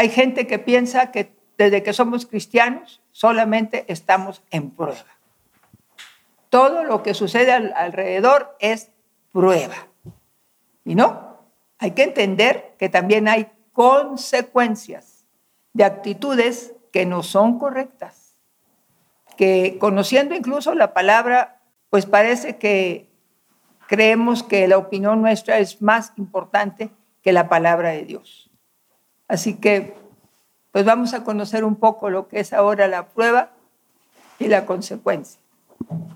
Hay gente que piensa que desde que somos cristianos solamente estamos en prueba. Todo lo que sucede alrededor es prueba. Y no, hay que entender que también hay consecuencias de actitudes que no son correctas, que conociendo incluso la palabra, pues parece que creemos que la opinión nuestra es más importante que la palabra de Dios. Así que, pues vamos a conocer un poco lo que es ahora la prueba y la consecuencia.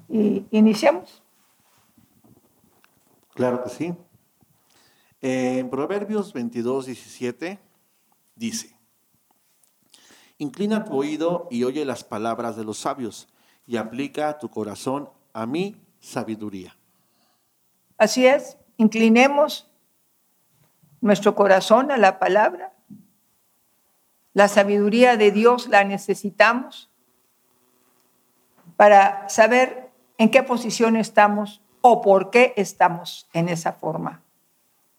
Y iniciamos. Claro que sí. En Proverbios 22, 17 dice, Inclina tu oído y oye las palabras de los sabios y aplica tu corazón a mi sabiduría. Así es, inclinemos nuestro corazón a la palabra. La sabiduría de Dios la necesitamos para saber en qué posición estamos o por qué estamos en esa forma.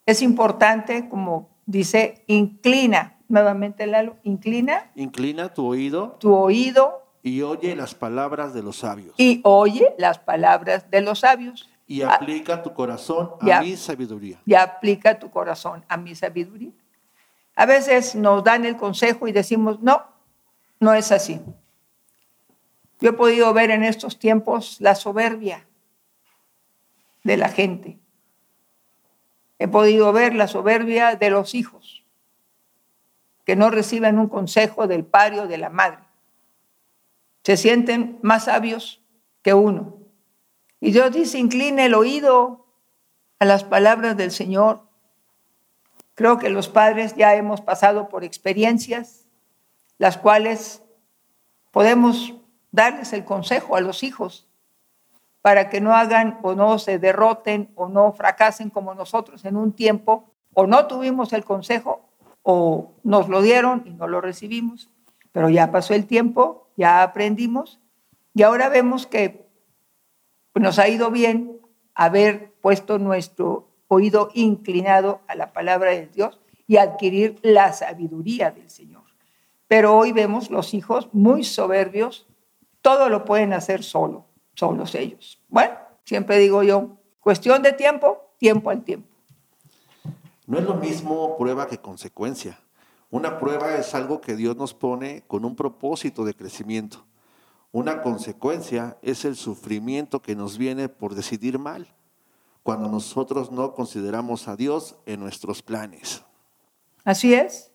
Es importante, como dice, inclina, nuevamente Lalo, inclina. Inclina tu oído. Tu oído. Y oye las palabras de los sabios. Y oye las palabras de los sabios. Y aplica tu corazón a mi sabiduría. Y aplica tu corazón a mi sabiduría. A veces nos dan el consejo y decimos, no, no es así. Yo he podido ver en estos tiempos la soberbia de la gente. He podido ver la soberbia de los hijos, que no reciben un consejo del padre o de la madre. Se sienten más sabios que uno. Y Dios dice, incline el oído a las palabras del Señor. Creo que los padres ya hemos pasado por experiencias, las cuales podemos darles el consejo a los hijos para que no hagan o no se derroten o no fracasen como nosotros en un tiempo, o no tuvimos el consejo o nos lo dieron y no lo recibimos, pero ya pasó el tiempo, ya aprendimos y ahora vemos que nos ha ido bien haber puesto nuestro oído inclinado a la palabra de Dios y adquirir la sabiduría del Señor. Pero hoy vemos los hijos muy soberbios todo lo pueden hacer solo, solos ellos. Bueno, siempre digo yo, cuestión de tiempo, tiempo al tiempo. No es lo mismo prueba que consecuencia. Una prueba es algo que Dios nos pone con un propósito de crecimiento. Una consecuencia es el sufrimiento que nos viene por decidir mal, cuando nosotros no consideramos a Dios en nuestros planes. Así es.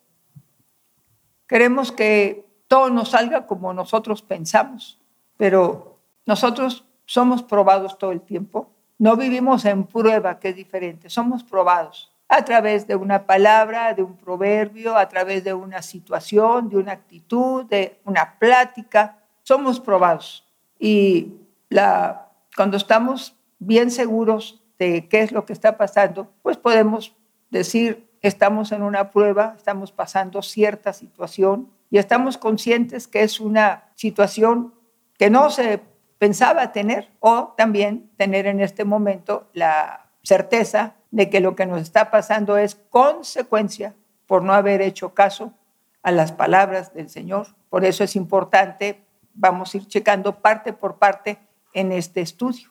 Queremos que todo nos salga como nosotros pensamos pero nosotros somos probados todo el tiempo. No vivimos en prueba, que es diferente, somos probados a través de una palabra, de un proverbio, a través de una situación, de una actitud, de una plática. Somos probados. Y la, cuando estamos bien seguros de qué es lo que está pasando, pues podemos decir, estamos en una prueba, estamos pasando cierta situación y estamos conscientes que es una situación que no se pensaba tener o también tener en este momento la certeza de que lo que nos está pasando es consecuencia por no haber hecho caso a las palabras del Señor. Por eso es importante, vamos a ir checando parte por parte en este estudio.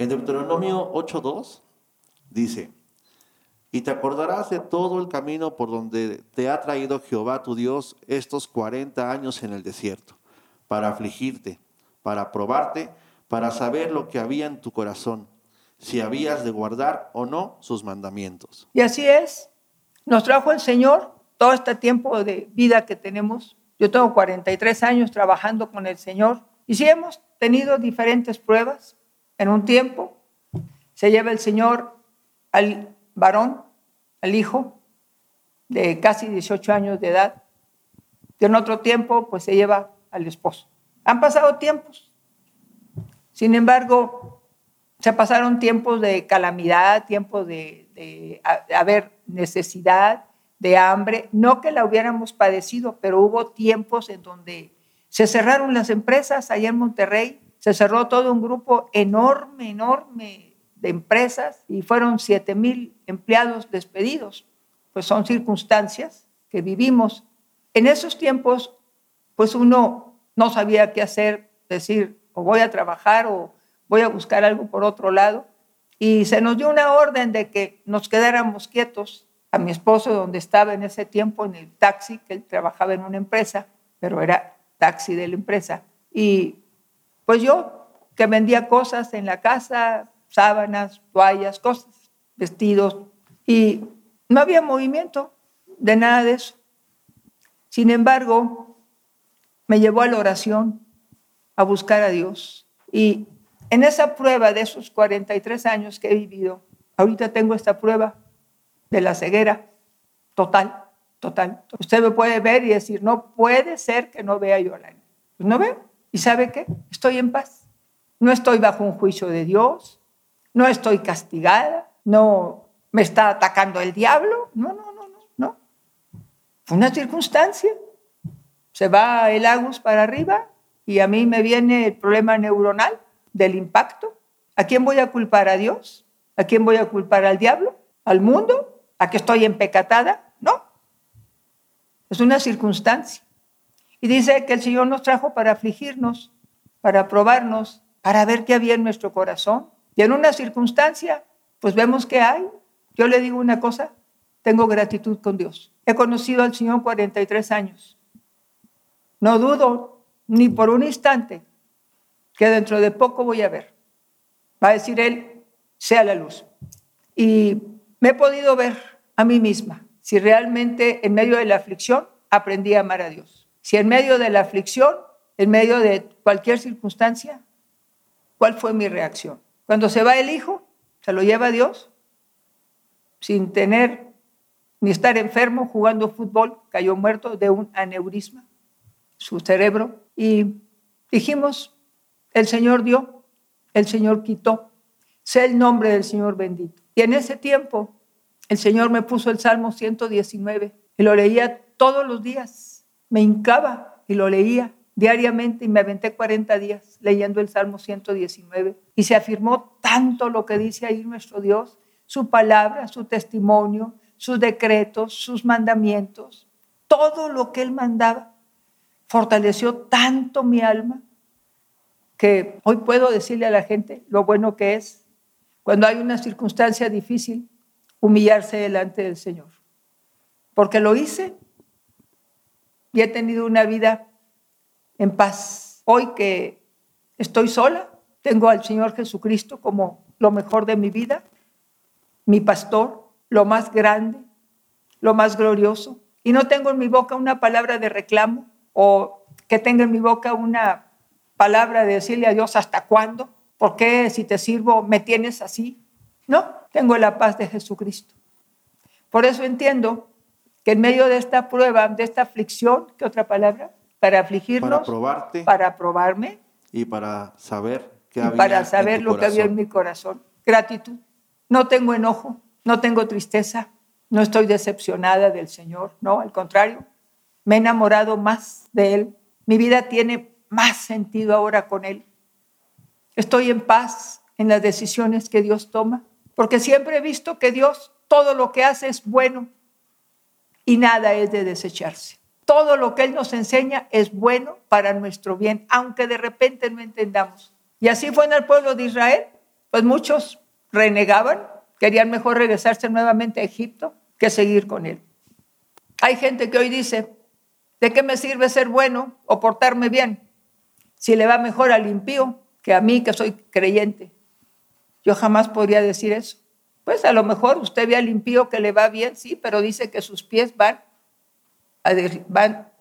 En Deuteronomio 8.2 dice, y te acordarás de todo el camino por donde te ha traído Jehová tu Dios estos 40 años en el desierto para afligirte, para probarte, para saber lo que había en tu corazón, si habías de guardar o no sus mandamientos. Y así es. Nos trajo el Señor todo este tiempo de vida que tenemos. Yo tengo 43 años trabajando con el Señor y sí hemos tenido diferentes pruebas. En un tiempo se lleva el Señor al varón, al hijo de casi 18 años de edad. Y en otro tiempo, pues se lleva al esposo. Han pasado tiempos. Sin embargo, se pasaron tiempos de calamidad, tiempos de, de, haber necesidad, de hambre. No que la hubiéramos padecido, pero hubo tiempos en donde se cerraron las empresas allá en Monterrey, se cerró todo un grupo enorme, enorme de empresas y fueron 7 mil empleados despedidos. Pues son circunstancias que vivimos. En esos tiempos, pues uno no sabía qué hacer, decir, o voy a trabajar o voy a buscar algo por otro lado. Y se nos dio una orden de que nos quedáramos quietos. A mi esposo, donde estaba en ese tiempo en el taxi, que él trabajaba en una empresa, pero era taxi de la empresa. Y pues yo, que vendía cosas en la casa, sábanas, toallas, cosas, vestidos, y no había movimiento de nada de eso. Sin embargo, me llevó a la oración, a buscar a Dios. Y en esa prueba de esos 43 años que he vivido, ahorita tengo esta prueba de la ceguera total, total. Usted me puede ver y decir, no puede ser que no vea yo la Pues no veo. ¿Y sabe qué? Estoy en paz. No estoy bajo un juicio de Dios, no estoy castigada, no me está atacando el diablo. No, no, no, no, no. Fue una circunstancia. Se va el agus para arriba y a mí me viene el problema neuronal del impacto. ¿A quién voy a culpar? ¿A Dios? ¿A quién voy a culpar? ¿Al diablo? ¿Al mundo? ¿A que estoy empecatada? No. Es una circunstancia. Y dice que el Señor nos trajo para afligirnos, para probarnos, para ver qué había en nuestro corazón. Y en una circunstancia, pues vemos que hay. Yo le digo una cosa, tengo gratitud con Dios. He conocido al Señor 43 años. No dudo ni por un instante que dentro de poco voy a ver. Va a decir Él, sea la luz. Y me he podido ver a mí misma si realmente en medio de la aflicción aprendí a amar a Dios. Si en medio de la aflicción, en medio de cualquier circunstancia, ¿cuál fue mi reacción? Cuando se va el hijo, se lo lleva Dios, sin tener ni estar enfermo jugando fútbol, cayó muerto de un aneurisma, su cerebro, y dijimos, el Señor dio, el Señor quitó, sé el nombre del Señor bendito. Y en ese tiempo el Señor me puso el Salmo 119 y lo leía todos los días. Me hincaba y lo leía diariamente y me aventé 40 días leyendo el Salmo 119 y se afirmó tanto lo que dice ahí nuestro Dios, su palabra, su testimonio, sus decretos, sus mandamientos, todo lo que él mandaba fortaleció tanto mi alma que hoy puedo decirle a la gente lo bueno que es cuando hay una circunstancia difícil humillarse delante del Señor. Porque lo hice y he tenido una vida en paz. Hoy que estoy sola, tengo al Señor Jesucristo como lo mejor de mi vida, mi pastor, lo más grande, lo más glorioso. Y no tengo en mi boca una palabra de reclamo, o que tenga en mi boca una palabra de decirle a Dios hasta cuándo, ¿por qué si te sirvo me tienes así? No, tengo la paz de Jesucristo. Por eso entiendo que en medio de esta prueba, de esta aflicción, ¿qué otra palabra? Para afligirnos, para probarte, para probarme y para saber qué había para saber lo que había en mi corazón. Gratitud. No tengo enojo, no tengo tristeza, no estoy decepcionada del Señor, no, al contrario, me he enamorado más de Él. Mi vida tiene más sentido ahora con Él. Estoy en paz en las decisiones que Dios toma, porque siempre he visto que Dios todo lo que hace es bueno y nada es de desecharse. Todo lo que Él nos enseña es bueno para nuestro bien, aunque de repente no entendamos. Y así fue en el pueblo de Israel, pues muchos renegaban, querían mejor regresarse nuevamente a Egipto que seguir con Él. Hay gente que hoy dice, ¿De qué me sirve ser bueno o portarme bien si le va mejor al impío que a mí que soy creyente? Yo jamás podría decir eso. Pues a lo mejor usted ve al impío que le va bien, sí, pero dice que sus pies van, van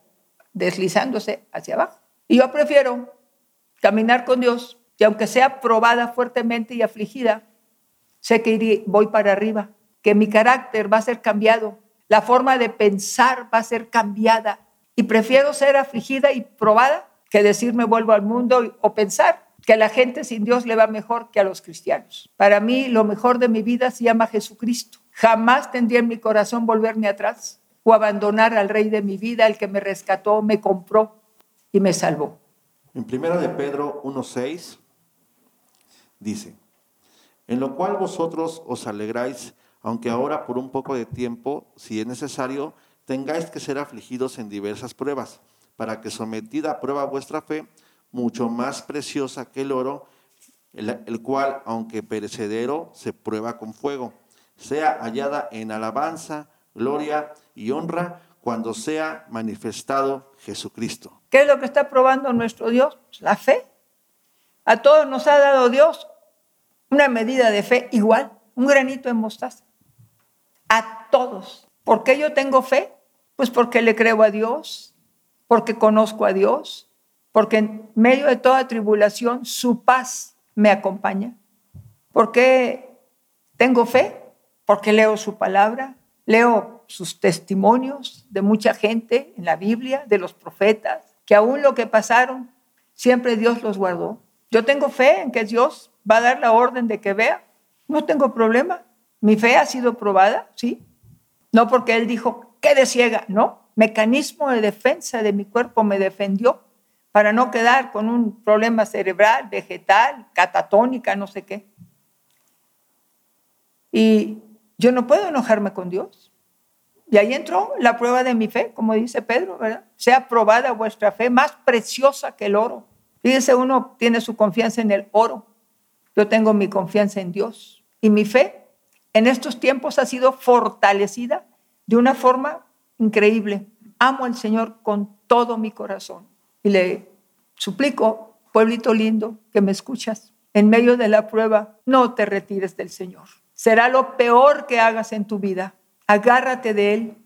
deslizándose hacia abajo. Y yo prefiero caminar con Dios y aunque sea probada fuertemente y afligida, sé que voy para arriba, que mi carácter va a ser cambiado, la forma de pensar va a ser cambiada, y prefiero ser afligida y probada que decirme vuelvo al mundo o pensar que a la gente sin Dios le va mejor que a los cristianos. Para mí lo mejor de mi vida se llama Jesucristo. Jamás tendría en mi corazón volverme atrás o abandonar al rey de mi vida, el que me rescató, me compró y me salvó. En primera de Pedro 1:6 dice, en lo cual vosotros os alegráis, aunque ahora por un poco de tiempo, si es necesario, tengáis que ser afligidos en diversas pruebas, para que sometida a prueba vuestra fe, mucho más preciosa que el oro, el, cual, aunque perecedero, se prueba con fuego, sea hallada en alabanza, gloria y honra cuando sea manifestado Jesucristo. ¿Qué es lo que está probando nuestro Dios? La fe. A todos nos ha dado Dios una medida de fe igual, un granito de mostaza. A todos. ¿Por qué yo tengo fe? Pues porque le creo a Dios, porque conozco a Dios, porque en medio de toda tribulación su paz me acompaña. ¿Por qué tengo fe? Porque leo su palabra, leo sus testimonios de mucha gente en la Biblia, de los profetas, que aún lo que pasaron, siempre Dios los guardó. Yo tengo fe en que Dios va a dar la orden de que vea. No tengo problema. Mi fe ha sido probada, sí. No porque Él dijo, quede ciega, no. Mecanismo de defensa de mi cuerpo me defendió para no quedar con un problema cerebral, vegetal, catatónica, no sé qué. Y yo no puedo enojarme con Dios. Y ahí entró la prueba de mi fe, como dice Pedro, ¿verdad? Sea probada vuestra fe, más preciosa que el oro. Fíjense, uno tiene su confianza en el oro. Yo tengo mi confianza en Dios. Y mi fe en estos tiempos ha sido fortalecida de una forma increíble. Amo al Señor con todo mi corazón. Y le suplico, pueblito lindo, que me escuchas, en medio de la prueba, no te retires del Señor. Será lo peor que hagas en tu vida. Agárrate de Él,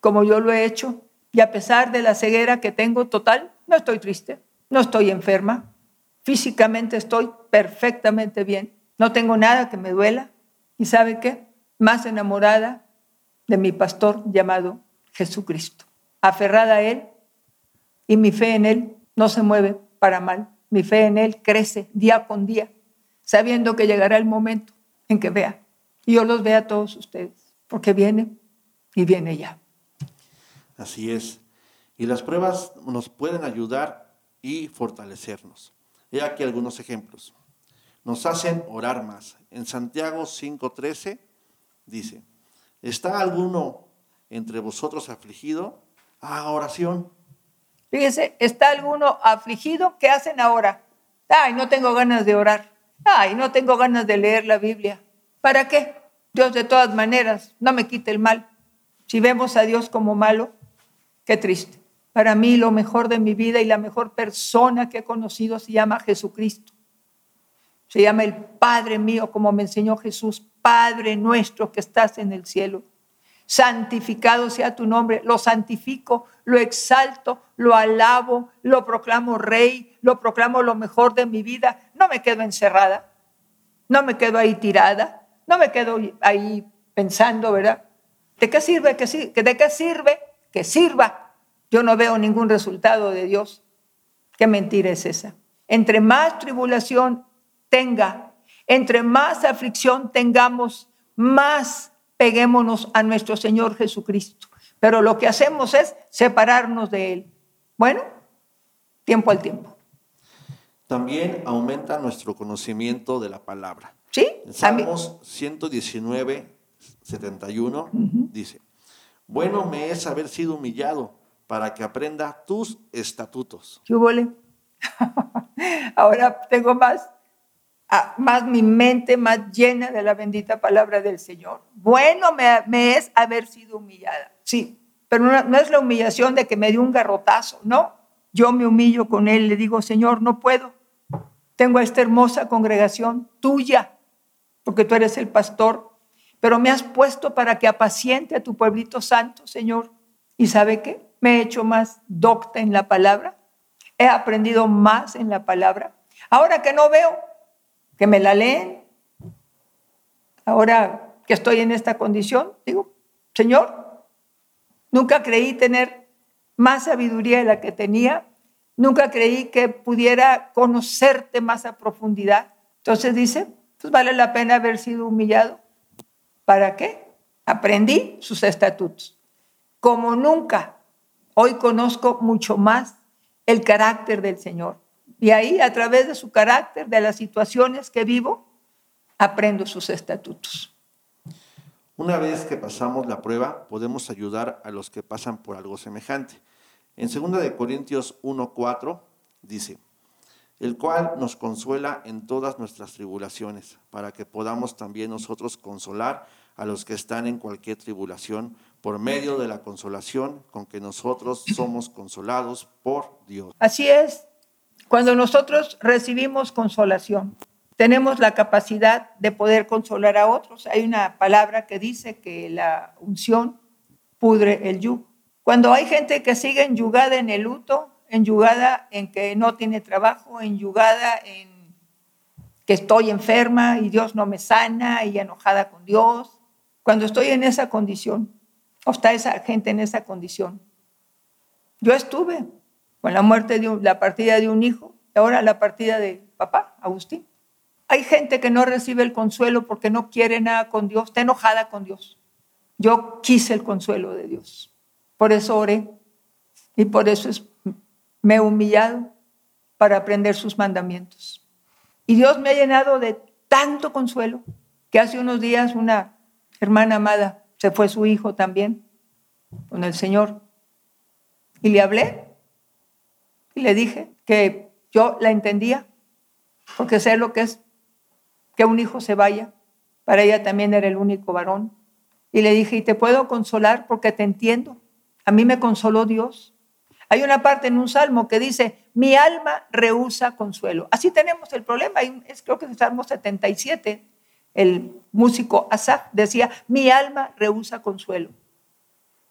como yo lo he hecho. Y a pesar de la ceguera que tengo total, no estoy triste, no estoy enferma. Físicamente estoy perfectamente bien. No tengo nada que me duela. ¿Y sabe qué? Más enamorada de mi pastor llamado Jesucristo. Aferrada a Él y mi fe en Él no se mueve para mal. Mi fe en Él crece día con día, sabiendo que llegará el momento en que vea. Y yo los vea a todos ustedes, porque viene y viene ya. Así es. Y las pruebas nos pueden ayudar y fortalecernos. He aquí algunos ejemplos. Nos hacen orar más. En Santiago 5:13 dice, ¿está alguno entre vosotros afligido? Ah, oración. Fíjese, ¿está alguno afligido? ¿Qué hacen ahora? Ay, no tengo ganas de orar. Ay, no tengo ganas de leer la Biblia. ¿Para qué? Dios de todas maneras no me quite el mal. Si vemos a Dios como malo, qué triste. Para mí lo mejor de mi vida y la mejor persona que he conocido se llama Jesucristo. Se llama el Padre mío, como me enseñó Jesús, Padre nuestro que estás en el cielo santificado sea tu nombre, lo santifico, lo exalto, lo alabo, lo proclamo rey, lo proclamo lo mejor de mi vida. No me quedo encerrada, no me quedo ahí tirada, no me quedo ahí pensando, ¿verdad? ¿De qué sirve que de qué sirve que sirva? Yo no veo ningún resultado de Dios. ¿Qué mentira es esa? Entre más tribulación tenga, entre más aflicción tengamos, más peguémonos a nuestro Señor Jesucristo. Pero lo que hacemos es separarnos de Él. Bueno, tiempo al tiempo. También aumenta nuestro conocimiento de la palabra. Sí. Salmos 119, 71 dice, bueno me es haber sido humillado para que aprenda tus estatutos. ¿Qué Ahora tengo más más mi mente más llena de la bendita palabra del Señor. Bueno me, es haber sido humillada, sí, pero no, no, es la humillación de que me dio un garrotazo, no. Yo me humillo con Él, le digo, Señor, no puedo. Tengo a esta hermosa congregación tuya, porque tú eres el pastor, pero me has puesto para que apaciente a tu pueblito santo, Señor. ¿Y sabe qué? Me he hecho más docta en la palabra, he aprendido más en la palabra. Ahora que no veo, que me la leen. Ahora que estoy en esta condición, digo, Señor, nunca creí tener más sabiduría de la que tenía, nunca creí que pudiera conocerte más a profundidad. Entonces dice, pues vale la pena haber sido humillado. ¿Para qué? Aprendí sus estatutos. Como nunca, hoy conozco mucho más el carácter del Señor. Y ahí, a través de su carácter, de las situaciones que vivo, aprendo sus estatutos. Una vez que pasamos la prueba, podemos ayudar a los que pasan por algo semejante. En 2 de Corintios 1:4 dice, el cual nos consuela en todas nuestras tribulaciones, para que podamos también nosotros consolar a los que están en cualquier tribulación por medio de la consolación con que nosotros somos consolados por Dios. Así es, cuando nosotros recibimos consolación, tenemos la capacidad de poder consolar a otros. Hay una palabra que dice que la unción pudre el yugo. Cuando hay gente que sigue enyugada en el luto, enyugada en que no tiene trabajo, enyugada en que estoy enferma y Dios no me sana y enojada con Dios, cuando estoy en esa condición, o está esa gente en esa condición. Yo estuve con la muerte de la partida de un hijo y ahora la partida de papá, Agustín. Hay gente que no recibe el consuelo porque no quiere nada con Dios, está enojada con Dios. Yo quise el consuelo de Dios. Por eso oré y por eso me he humillado para aprender sus mandamientos. Y Dios me ha llenado de tanto consuelo que hace unos días una hermana amada se fue su hijo también con el Señor. Y le hablé y le dije que yo la entendía, porque sé lo que es que un hijo se vaya. Para ella también era el único varón. Y le dije, y te puedo consolar porque te entiendo. A mí me consoló Dios. Hay una parte en un salmo que dice, mi alma rehúsa consuelo. Así tenemos el problema. Es, creo que es el Salmo 77. El músico Asaf decía, mi alma rehúsa consuelo.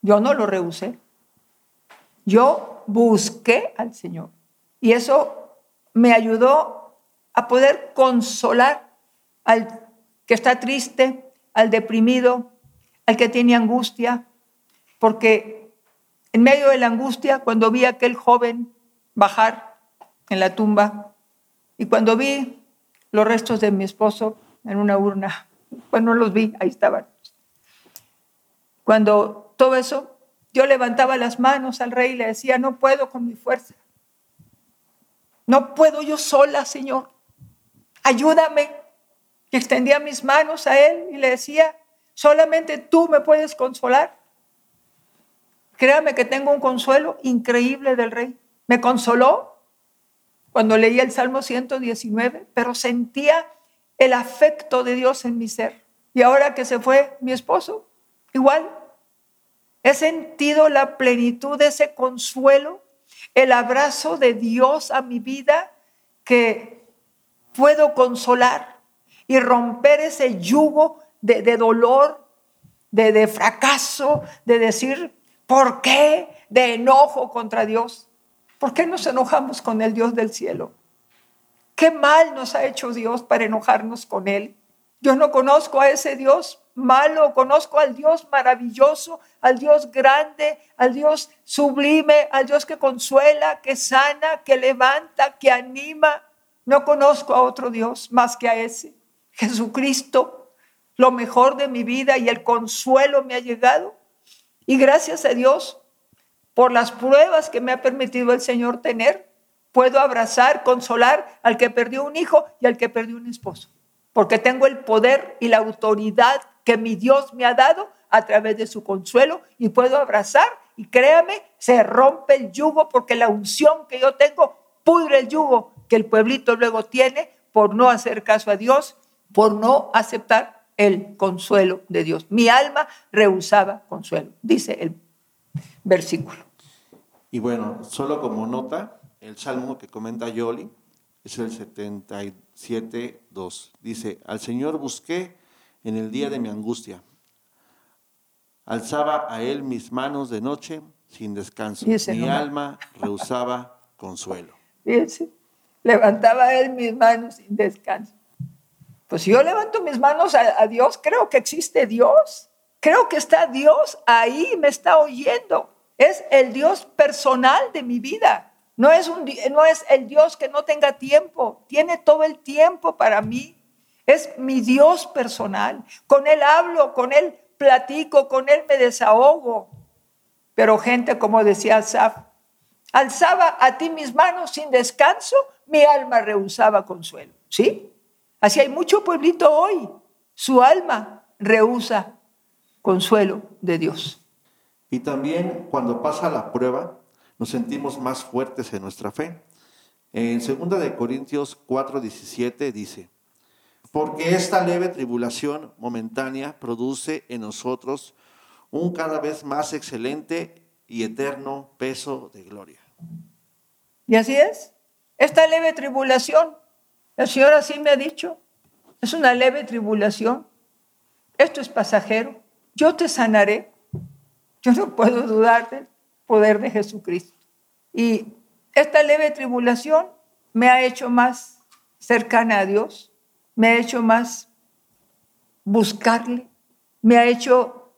Yo no lo rehusé. Yo busqué al Señor. Y eso me ayudó a poder consolar al que está triste, al deprimido, al que tiene angustia, porque en medio de la angustia, cuando vi a aquel joven bajar en la tumba y cuando vi los restos de mi esposo en una urna, pues no los vi, ahí estaban. Cuando todo eso, yo levantaba las manos al rey y le decía, no puedo con mi fuerza. No puedo yo sola, Señor. Ayúdame. Y extendía mis manos a él y le decía, solamente tú me puedes consolar. Créame que tengo un consuelo increíble del rey. Me consoló cuando leía el Salmo 119, pero sentía el afecto de Dios en mi ser. Y ahora que se fue mi esposo, igual, he sentido la plenitud de ese consuelo, el abrazo de Dios a mi vida que puedo consolar y romper ese yugo de, dolor, de, de fracaso, de decir, ¿por qué? De enojo contra Dios. ¿Por qué nos enojamos con el Dios del cielo? ¿Qué mal nos ha hecho Dios para enojarnos con Él? Yo no conozco a ese Dios malo, conozco al Dios maravilloso, al Dios grande, al Dios sublime, al Dios que consuela, que sana, que levanta, que anima. No conozco a otro Dios más que a ese. Jesucristo, lo mejor de mi vida y el consuelo me ha llegado. Y gracias a Dios por las pruebas que me ha permitido el Señor tener, puedo abrazar, consolar al que perdió un hijo y al que perdió un esposo, porque tengo el poder y la autoridad que mi Dios me ha dado a través de su consuelo y puedo abrazar y créame, se rompe el yugo porque la unción que yo tengo pudre el yugo que el pueblito luego tiene por no hacer caso a Dios por no aceptar el consuelo de Dios. Mi alma rehusaba consuelo, dice el versículo. Y bueno, solo como nota, el salmo que comenta Yoli es el 77, 2. Dice, al Señor busqué en el día de mi angustia. Alzaba a Él mis manos de noche sin descanso. mi alma rehusaba consuelo. Fíjense, levantaba a Él mis manos sin descanso. Pues si yo levanto mis manos a, Dios, creo que existe Dios. Creo que está Dios ahí, me está oyendo. Es el Dios personal de mi vida. No es, un, no es el Dios que no tenga tiempo, tiene todo el tiempo para mí. Es mi Dios personal. Con Él hablo, con Él platico, con Él me desahogo. Pero gente, como decía Asaf, alzaba a ti mis manos sin descanso, mi alma rehusaba consuelo. ¿Sí? Así hay mucho pueblito hoy. Su alma rehúsa consuelo de Dios. Y también cuando pasa la prueba, nos sentimos más fuertes en nuestra fe. En 2 de Corintios 4:17 dice, porque esta leve tribulación momentánea produce en nosotros un cada vez más excelente y eterno peso de gloria. Y así es. Esta leve tribulación, el Señor así me ha dicho, es una leve tribulación. Esto es pasajero. Yo te sanaré. Yo no puedo dudar del poder de Jesucristo. Y esta leve tribulación me ha hecho más cercana a Dios, me ha hecho más buscarle, me ha hecho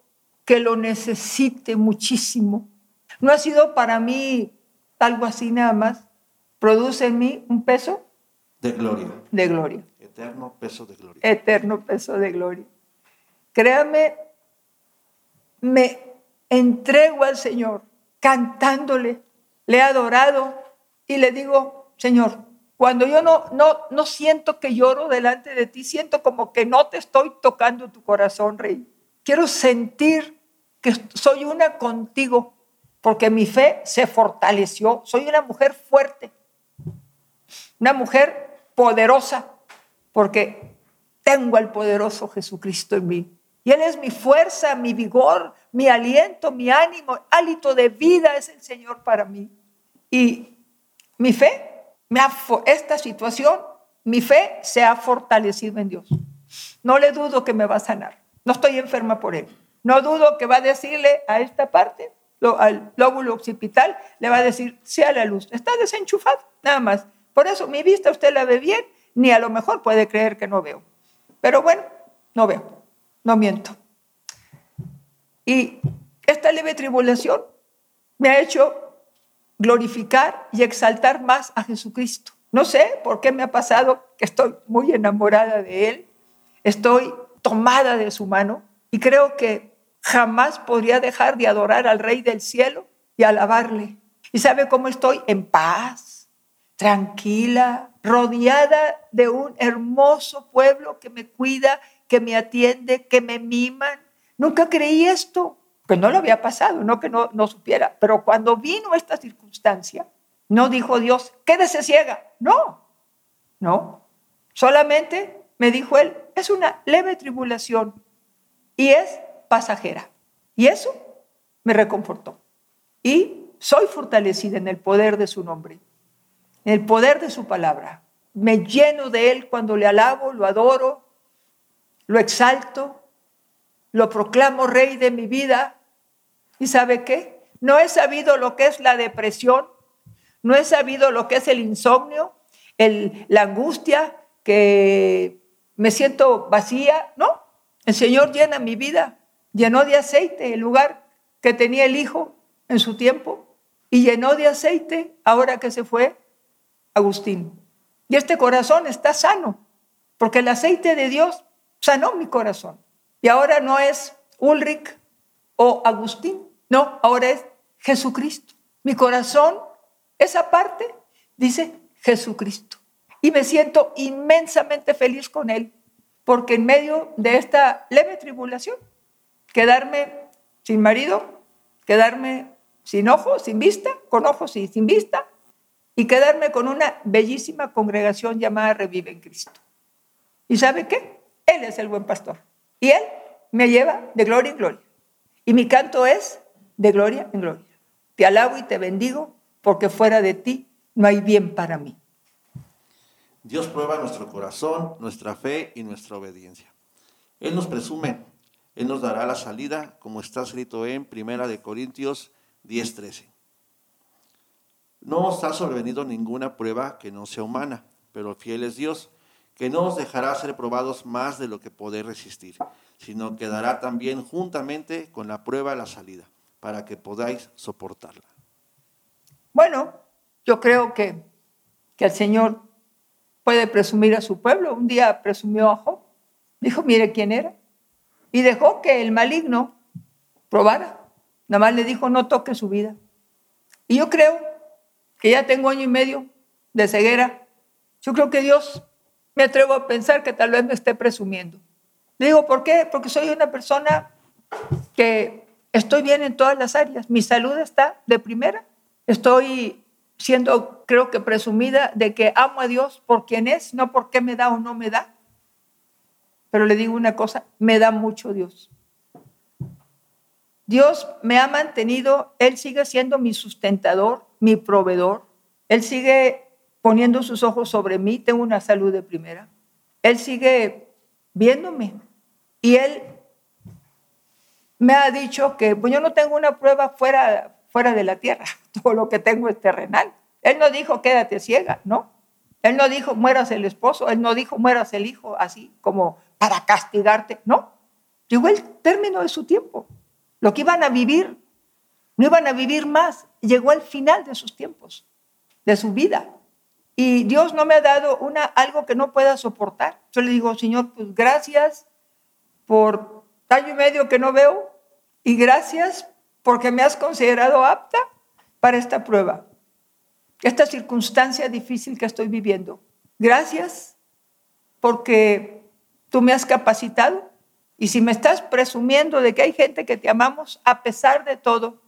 que lo necesite muchísimo. No ha sido para mí algo así nada más. Produce en mí un peso De gloria. de gloria. Eterno peso de gloria. eterno peso de gloria. Créame, me entrego al Señor cantándole, le he adorado y le digo, Señor, cuando yo no, no, no siento que lloro delante de ti, siento como que no te estoy tocando tu corazón, Rey. Quiero sentir que soy una contigo, porque mi fe se fortaleció. Soy una mujer fuerte, una mujer poderosa, porque tengo al poderoso Jesucristo en mí. Y Él es mi fuerza, mi vigor, mi aliento, mi ánimo, hálito de vida es el Señor para mí. Y mi fe, esta situación, mi fe se ha fortalecido en Dios. No le dudo que me va a sanar. No estoy enferma por Él. No dudo que va a decirle a esta parte, al lóbulo occipital, le va a decir, sea la luz. Está desenchufado, nada más. Por eso mi vista usted la ve bien, ni a lo mejor puede creer que no veo. Pero bueno, no veo, no miento. Y esta leve tribulación me ha hecho glorificar y exaltar más a Jesucristo. No sé por qué me ha pasado que estoy muy enamorada de Él, estoy tomada de su mano y creo que jamás podría dejar de adorar al Rey del cielo y alabarle. ¿Y sabe cómo estoy? En paz, tranquila, rodeada de un hermoso pueblo que me cuida, que me atiende, que me miman. Nunca creí esto, que no lo había pasado, no que no, no supiera, pero cuando vino esta circunstancia, no dijo Dios, quédese ciega, no, no, solamente me dijo él, es una leve tribulación y es pasajera. Y eso me reconfortó. Y soy fortalecida en el poder de su nombre, en el poder de su palabra. Me lleno de él cuando le alabo, lo adoro, lo exalto, lo proclamo rey de mi vida. ¿Y sabe qué? No he sabido lo que es la depresión, no he sabido lo que es el insomnio, el, la angustia, que me siento vacía. No, el Señor llena mi vida, llenó de aceite el lugar que tenía el Hijo en su tiempo y llenó de aceite ahora que se fue Agustín. Y este corazón está sano, porque el aceite de Dios sanó mi corazón. Y ahora no es Ulrich o Agustín, no, ahora es Jesucristo. Mi corazón, esa parte, dice Jesucristo. Y me siento inmensamente feliz con Él, porque en medio de esta leve tribulación, quedarme sin marido, quedarme sin ojos, sin vista, con ojos y sin vista, y quedarme con una bellísima congregación llamada Revive en Cristo. ¿Y sabe qué? Él es el buen pastor. Y Él me lleva de gloria en gloria. Y mi canto es de gloria en gloria. Te alabo y te bendigo porque fuera de ti no hay bien para mí. Dios prueba nuestro corazón, nuestra fe y nuestra obediencia. Él nos presume, Él nos dará la salida, como está escrito en Primera de Corintios 10:13. No os ha sobrevenido ninguna prueba que no sea humana, pero fiel es Dios, que no os dejará ser probados más de lo que podéis resistir, sino que dará también juntamente con la prueba la salida, para que podáis soportarla. Bueno, yo creo que, que el Señor puede presumir a su pueblo. Un día presumió a Job, dijo, mire quién era, y dejó que el maligno probara. Nada más le dijo, no toque su vida. Y yo creo que ya tengo año y medio de ceguera. Yo creo que Dios me atrevo a pensar que tal vez me esté presumiendo. Le digo, ¿por qué? Porque soy una persona que estoy bien en todas las áreas. Mi salud está de primera. Estoy siendo, creo que, presumida de que amo a Dios por quien es, no por qué me da o no me da. Pero le digo una cosa, me da mucho Dios. Dios me ha mantenido, Él sigue siendo mi sustentador, mi proveedor. Él sigue poniendo sus ojos sobre mí, tengo una salud de primera. Él sigue viéndome. Y Él me ha dicho que pues yo no tengo una prueba fuera, fuera de la tierra, todo lo que tengo es terrenal. Él no dijo quédate ciega, ¿no? Él no dijo mueras el esposo, él no dijo mueras el hijo, así como para castigarte, no. Llegó el término de su tiempo. Lo que iban a vivir, no iban a vivir más. Llegó el final de sus tiempos, de su vida. Y Dios no me ha dado una, algo que no pueda soportar. Yo le digo, Señor, pues gracias por año y medio que no veo y gracias porque me has considerado apta para esta prueba, esta circunstancia difícil que estoy viviendo. Gracias porque tú me has capacitado y si me estás presumiendo de que hay gente que te amamos a pesar de todo,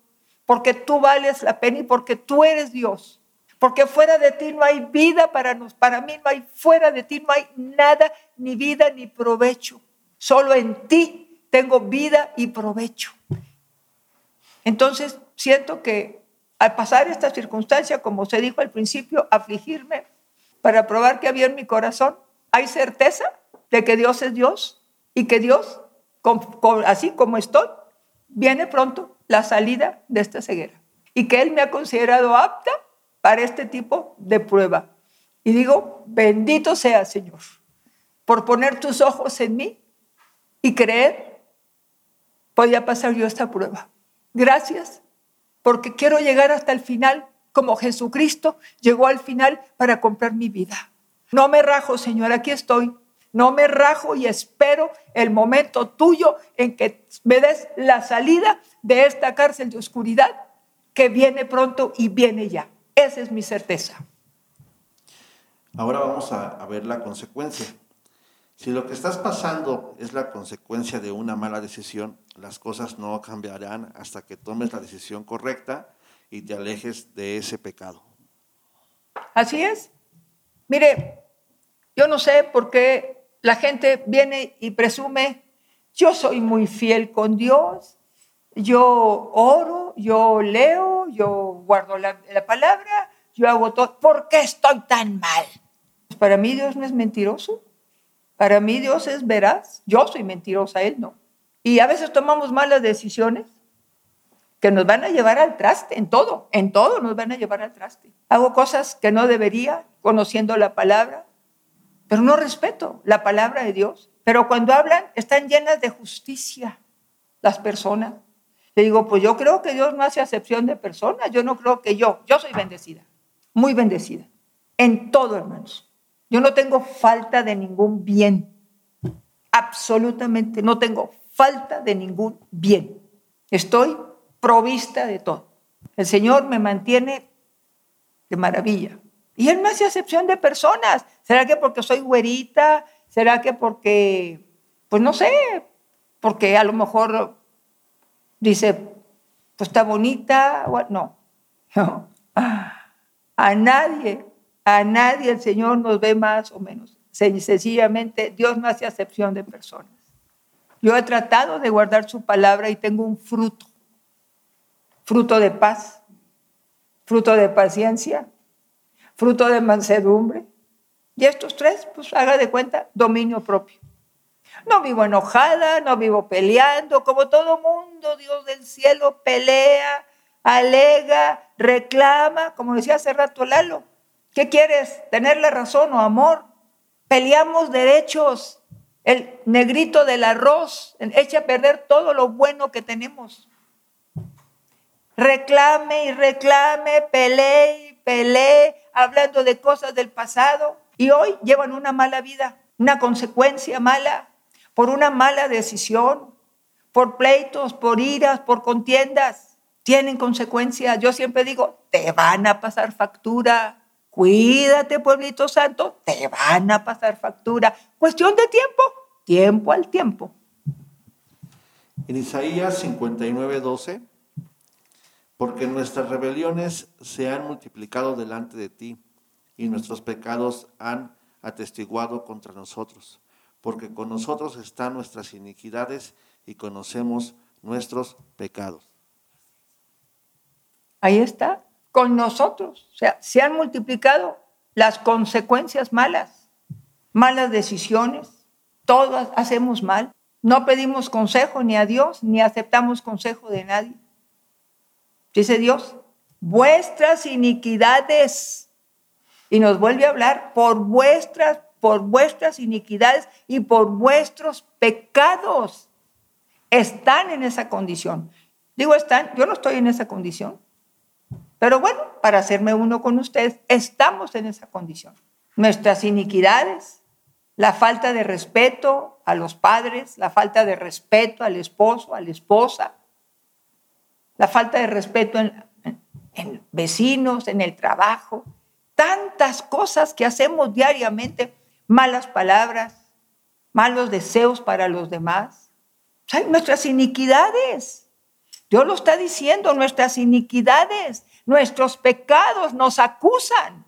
porque tú vales la pena y porque tú eres Dios, porque fuera de ti no hay vida para nos, para mí no hay fuera de ti no hay nada, ni vida ni provecho. Solo en ti tengo vida y provecho. Entonces, siento que al pasar esta circunstancia, como se dijo al principio, afligirme para probar que había en mi corazón, hay certeza de que Dios es Dios y que Dios, así como estoy, viene pronto la salida de esta ceguera y que Él me ha considerado apta para este tipo de prueba. Y digo, bendito sea Señor, por poner tus ojos en mí y creer, podía pasar yo esta prueba. Gracias, porque quiero llegar hasta el final como Jesucristo llegó al final para comprar mi vida. No me rajo, Señor, aquí estoy. No me rajo y espero el momento tuyo en que me des la salida de esta cárcel de oscuridad que viene pronto y viene ya. Esa es mi certeza. Ahora vamos a, ver la consecuencia. Si lo que estás pasando es la consecuencia de una mala decisión, las cosas no cambiarán hasta que tomes la decisión correcta y te alejes de ese pecado. Así es. Mire, yo no sé por qué la gente viene y presume, yo soy muy fiel con Dios, yo oro, yo leo, yo guardo la, palabra, yo hago todo. ¿Por qué estoy tan mal? Para mí Dios no es mentiroso. Para mí Dios es veraz. Yo soy mentirosa, Él no. Y a veces tomamos malas decisiones que nos van a llevar al traste, en todo, en todo nos van a llevar al traste. Hago cosas que no debería, conociendo la palabra, pero no respeto la palabra de Dios. Pero cuando hablan, están llenas de justicia las personas. Le digo, pues yo creo que Dios no hace acepción de personas. Yo no creo que yo, yo soy bendecida, muy bendecida, en todo, hermanos. Yo no tengo falta de ningún bien. Absolutamente no tengo falta de ningún bien. Estoy provista de todo. El Señor me mantiene de maravilla. Y Él no hace acepción de personas. ¿Será que porque soy güerita? ¿Será que porque, pues no sé, porque a lo mejor dice, pues está bonita? No, no. A nadie, a nadie el Señor nos ve más o menos. Sencillamente, Dios no hace acepción de personas. Yo he tratado de guardar su palabra y tengo un fruto fruto de paz, fruto de paciencia, fruto de mansedumbre. Y estos tres, pues haga de cuenta, dominio propio. No vivo enojada, no vivo peleando, como todo mundo, Dios del cielo, pelea, alega, reclama, como decía hace rato Lalo. ¿Qué quieres? ¿Tener la razón o amor? Peleamos derechos. El negrito del arroz echa a perder todo lo bueno que tenemos reclame y reclame, pelee y pelee, hablando de cosas del pasado. Y hoy llevan una mala vida, una consecuencia mala, por una mala decisión, por pleitos, por iras, por contiendas. Tienen consecuencias. Yo siempre digo, te van a pasar factura. Cuídate, pueblito santo, te van a pasar factura. Cuestión de tiempo, tiempo al tiempo. En Isaías 59, 12, porque nuestras rebeliones se han multiplicado delante de ti y nuestros pecados han atestiguado contra nosotros, porque con nosotros están nuestras iniquidades y conocemos nuestros pecados. Ahí está, con nosotros. O sea, se han multiplicado las consecuencias malas, malas decisiones, todas hacemos mal. No pedimos consejo ni a Dios, ni aceptamos consejo de nadie. Dice Dios, vuestras iniquidades. Y nos vuelve a hablar por vuestras, por vuestras iniquidades y por vuestros pecados. Están en esa condición. Digo, están, yo no estoy en esa condición. Pero bueno, para hacerme uno con ustedes, estamos en esa condición. Nuestras iniquidades, la falta de respeto a los padres, la falta de respeto al esposo, a la esposa, la falta de respeto en, vecinos, en el trabajo, tantas cosas que hacemos diariamente, malas palabras, malos deseos para los demás. nuestras iniquidades. Dios lo está diciendo, nuestras iniquidades, nuestros pecados nos acusan.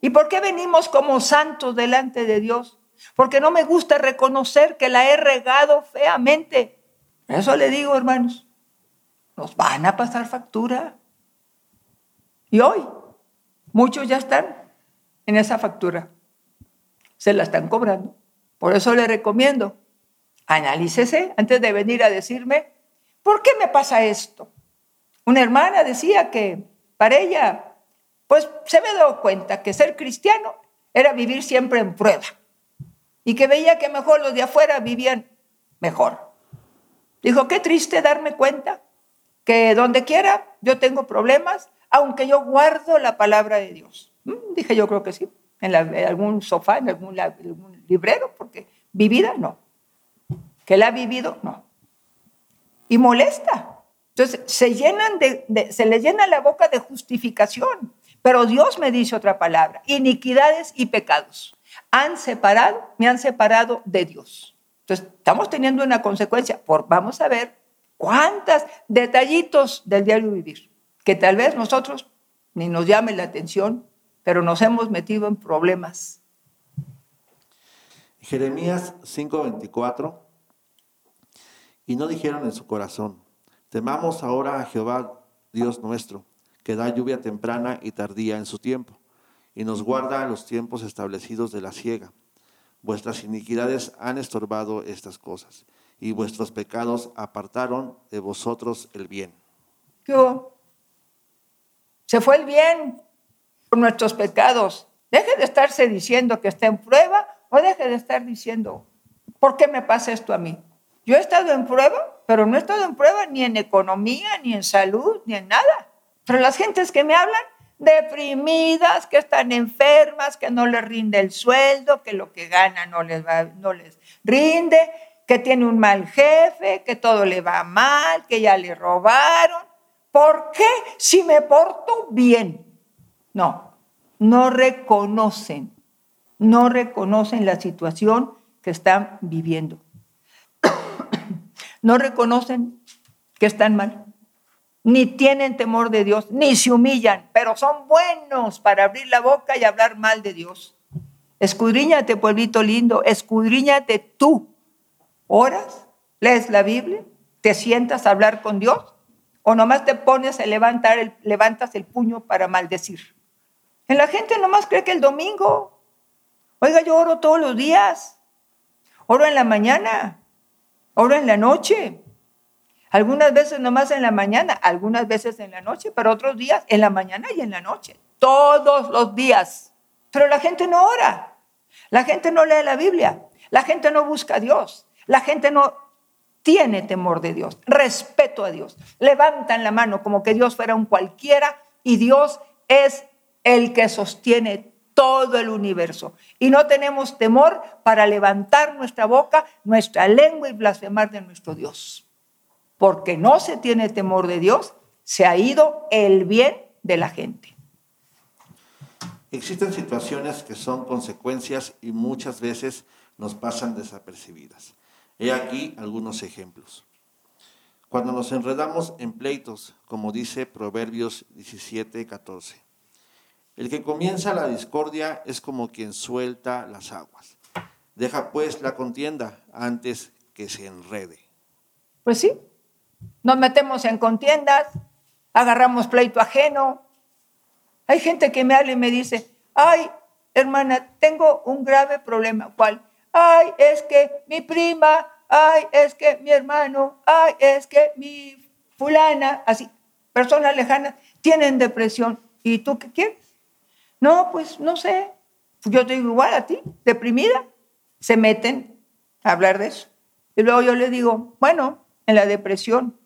¿Y por qué venimos como santos delante de Dios? Porque no me gusta reconocer que la he regado feamente. Eso le digo, hermanos, nos van a pasar factura. Y hoy muchos ya están en esa factura. Se la están cobrando. Por eso le recomiendo, analícese antes de venir a decirme, ¿por qué me pasa esto? Una hermana decía que para ella, pues se me dio cuenta que ser cristiano era vivir siempre en prueba y que veía que mejor los de afuera vivían mejor. Dijo, qué triste darme cuenta que donde quiera yo tengo problemas, aunque yo guardo la palabra de Dios. Mm, dije, yo creo que sí, en, algún sofá, en algún, librero, porque vivida no. Que la ha vivido, no. Y molesta. Entonces, se, llenan de, se le llena la boca de justificación. Pero Dios me dice otra palabra, iniquidades y pecados. Han separado, me han separado de Dios. Entonces, estamos teniendo una consecuencia. Por, vamos a ver cuántos detallitos del diario vivir, que tal vez nosotros ni nos llame la atención, pero nos hemos metido en problemas. Jeremías 5:24, y no dijeron en su corazón, temamos ahora a Jehová, Dios nuestro, que da lluvia temprana y tardía en su tiempo, y nos guarda los tiempos establecidos de la siega. Vuestras iniquidades han estorbado estas cosas y vuestros pecados apartaron de vosotros el bien. ¿Qué Se fue el bien por nuestros pecados. Deje de estarse diciendo que está en prueba o deje de estar diciendo, ¿por qué me pasa esto a mí? Yo he estado en prueba, pero no he estado en prueba ni en economía, ni en salud, ni en nada. Pero las gentes que me hablan, deprimidas, que están enfermas, que no les rinde el sueldo, que lo que ganan no les, no les rinde, que tiene un mal jefe, que todo le va mal, que ya le robaron. ¿Por qué si me porto bien? No, no reconocen, no reconocen la situación que están viviendo. No reconocen que están mal, ni tienen temor de Dios, ni se humillan, pero son buenos para abrir la boca y hablar mal de Dios. Escudriñate, pueblito lindo, escudriñate tú ¿Oras? ¿Lees la Biblia? ¿Te sientas a hablar con Dios? ¿O nomás te pones a levantar el, levantas el puño para maldecir? En la gente nomás cree que el domingo. Oiga, yo oro todos los días. Oro en la mañana. Oro en la noche. Algunas veces nomás en la mañana, algunas veces en la noche, pero otros días en la mañana y en la noche. Todos los días. Pero la gente no ora. La gente no lee la Biblia. La gente no busca a Dios. La gente no tiene temor de Dios, respeto a Dios. Levantan la mano como que Dios fuera un cualquiera y Dios es el que sostiene todo el universo. Y no tenemos temor para levantar nuestra boca, nuestra lengua y blasfemar de nuestro Dios. Porque no se tiene temor de Dios, se ha ido el bien de la gente. Existen situaciones que son consecuencias y muchas veces nos pasan desapercibidas. He aquí algunos ejemplos. cuando nos enredamos en pleitos, como dice Proverbios 17, 14. El que comienza la discordia es como quien suelta las aguas. Deja pues la contienda antes que se enrede. Pues sí, nos metemos en contiendas, agarramos pleito ajeno. Hay gente que me habla y me dice, ay, hermana, tengo un grave problema. ¿Cuál? Ay, es que mi prima, ay, es que mi hermano, ay, es que mi fulana, así, personas lejanas, tienen depresión. ¿Y tú qué quieres? No, pues no sé. Yo te digo igual a ti, deprimida. Se meten a hablar de eso. Y luego yo le digo, bueno, en la depresión,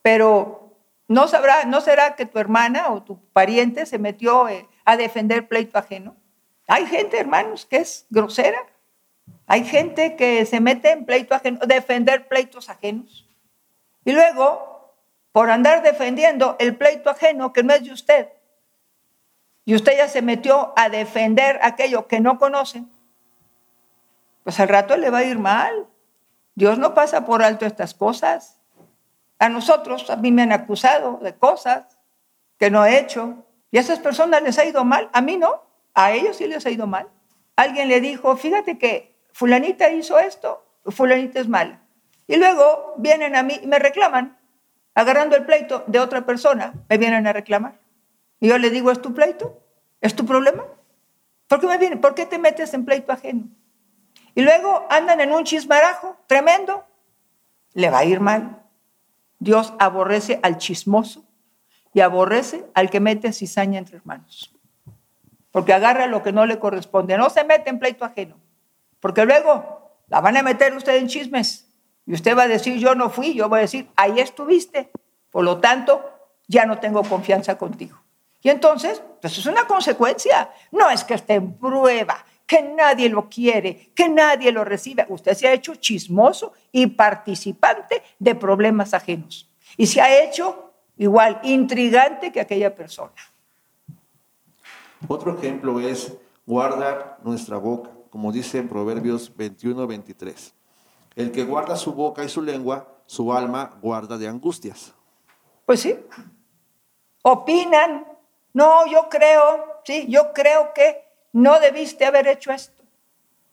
pero no sabrá, no será que tu hermana o tu pariente se metió eh, a defender pleito ajeno. Hay gente, hermanos, que es grosera. Hay gente que se mete en pleito ajeno, defender pleitos ajenos. Y luego, por andar defendiendo el pleito ajeno que no es de usted, y usted ya se metió a defender aquello que no conoce, pues al rato le va a ir mal. Dios no pasa por alto estas cosas. A nosotros, a mí me han acusado de cosas que no he hecho. Y a esas personas les ha ido mal. A mí no. A ellos sí les ha ido mal. Alguien le dijo, fíjate que fulanita hizo esto, fulanita es mala. Y luego vienen a mí y me reclaman, agarrando el pleito de otra persona, me vienen a reclamar. Y yo le digo, ¿es tu pleito? ¿Es tu problema? ¿Por qué me viene? ¿Por qué te metes en pleito ajeno? Y luego andan en un chismarajo tremendo. Le va a ir mal. Dios aborrece al chismoso y aborrece al que mete cizaña entre hermanos. Porque agarra lo que no le corresponde. No se mete en pleito ajeno. Porque luego la van a meter usted en chismes. Y usted va a decir, yo no fui. Yo voy a decir, ahí estuviste. Por lo tanto, ya no tengo confianza contigo. Y entonces, pues es una consecuencia. No es que esté en prueba, que nadie lo quiere, que nadie lo recibe. Usted se ha hecho chismoso y participante de problemas ajenos. Y se ha hecho igual intrigante que aquella persona. Otro ejemplo es guardar nuestra boca, como dice en Proverbios 21, 23. El que guarda su boca y su lengua, su alma guarda de angustias. Pues sí. Opinan. No, yo creo, sí, yo creo que no debiste haber hecho esto.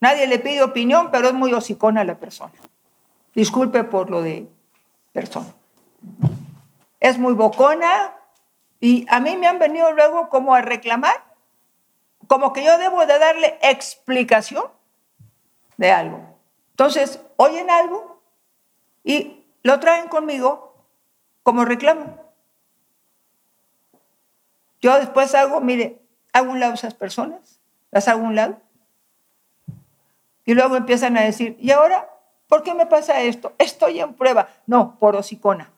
Nadie le pide opinión, pero es muy hocicona la persona. Disculpe por lo de persona. Es muy bocona y a mí me han venido luego como a reclamar, como que yo debo de darle explicación de algo. Entonces, oyen algo y lo traen conmigo como reclamo. Yo después hago, mire, hago un lado esas personas las hago un lado. Y luego empiezan a decir, ¿y ahora por qué me pasa esto? Estoy en prueba. No, por hocicona,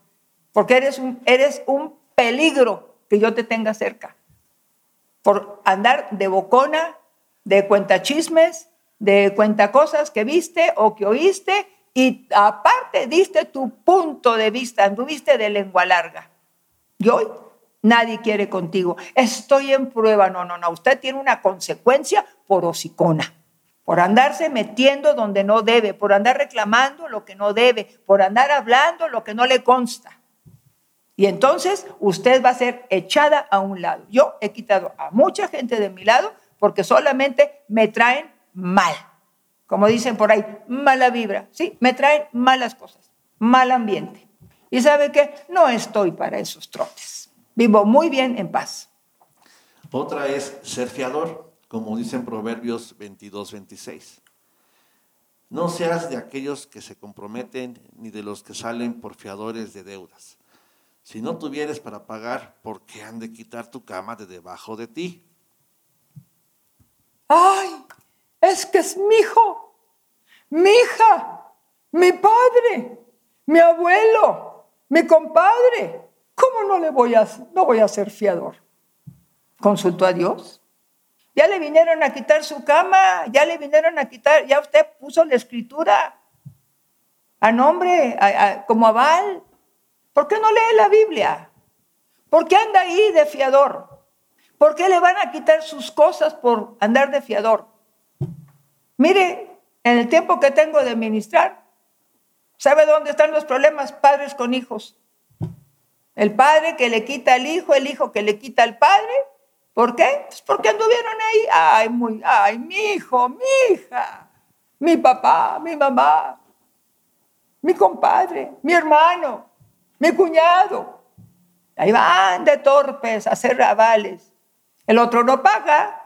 porque eres un, eres un peligro que yo te tenga cerca. Por andar de bocona, de cuenta chismes, de cuenta cosas que viste o que oíste y aparte diste tu punto de vista, anduviste de lengua larga. Y hoy Nadie quiere contigo. Estoy en prueba. No, no, no. Usted tiene una consecuencia por hocicona, por andarse metiendo donde no debe, por andar reclamando lo que no debe, por andar hablando lo que no le consta. Y entonces usted va a ser echada a un lado. Yo he quitado a mucha gente de mi lado porque solamente me traen mal. Como dicen por ahí, mala vibra. Sí, me traen malas cosas, mal ambiente. Y sabe que no estoy para esos trotes. Vivo muy bien en paz. Otra es ser fiador, como dicen Proverbios 22, 26. No seas de aquellos que se comprometen ni de los que salen por fiadores de deudas. Si no tuvieres para pagar, ¿por qué han de quitar tu cama de debajo de ti? ¡Ay! Es que es mi hijo, mi hija, mi padre, mi abuelo, mi compadre. ¿Cómo no le voy a, no voy a ser fiador? Consultó a Dios. Ya le vinieron a quitar su cama, ya le vinieron a quitar, ya usted puso la escritura a nombre, como aval. ¿Por qué no lee la Biblia? ¿Por qué anda ahí de fiador? ¿Por qué le van a quitar sus cosas por andar de fiador? Mire, en el tiempo que tengo de ministrar, ¿Sabe dónde están los problemas? Padres con hijos. El padre que le quita al hijo, el hijo que le quita al padre. ¿Por qué? Pues porque anduvieron ahí. Ay, muy, ay, mi hijo, mi hija, mi papá, mi mamá, mi compadre, mi hermano, mi cuñado. Ahí van de torpes a hacer rabales. El otro no paga,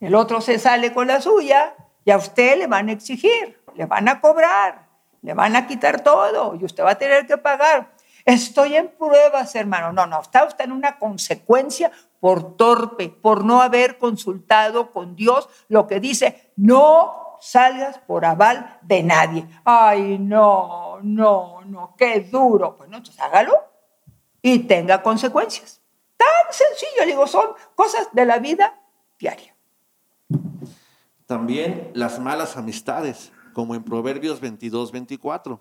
el otro se sale con la suya y a usted le van a exigir, le van a cobrar, le van a quitar todo y usted va a tener que pagar. Estoy en pruebas, hermano. No, no, está usted en una consecuencia por torpe, por no haber consultado con Dios lo que dice, no salgas por aval de nadie. Ay, no, no, no, qué duro. Pues no, entonces hágalo y tenga consecuencias. Tan sencillo, digo, son cosas de la vida diaria. También las malas amistades, como en Proverbios 22, 24.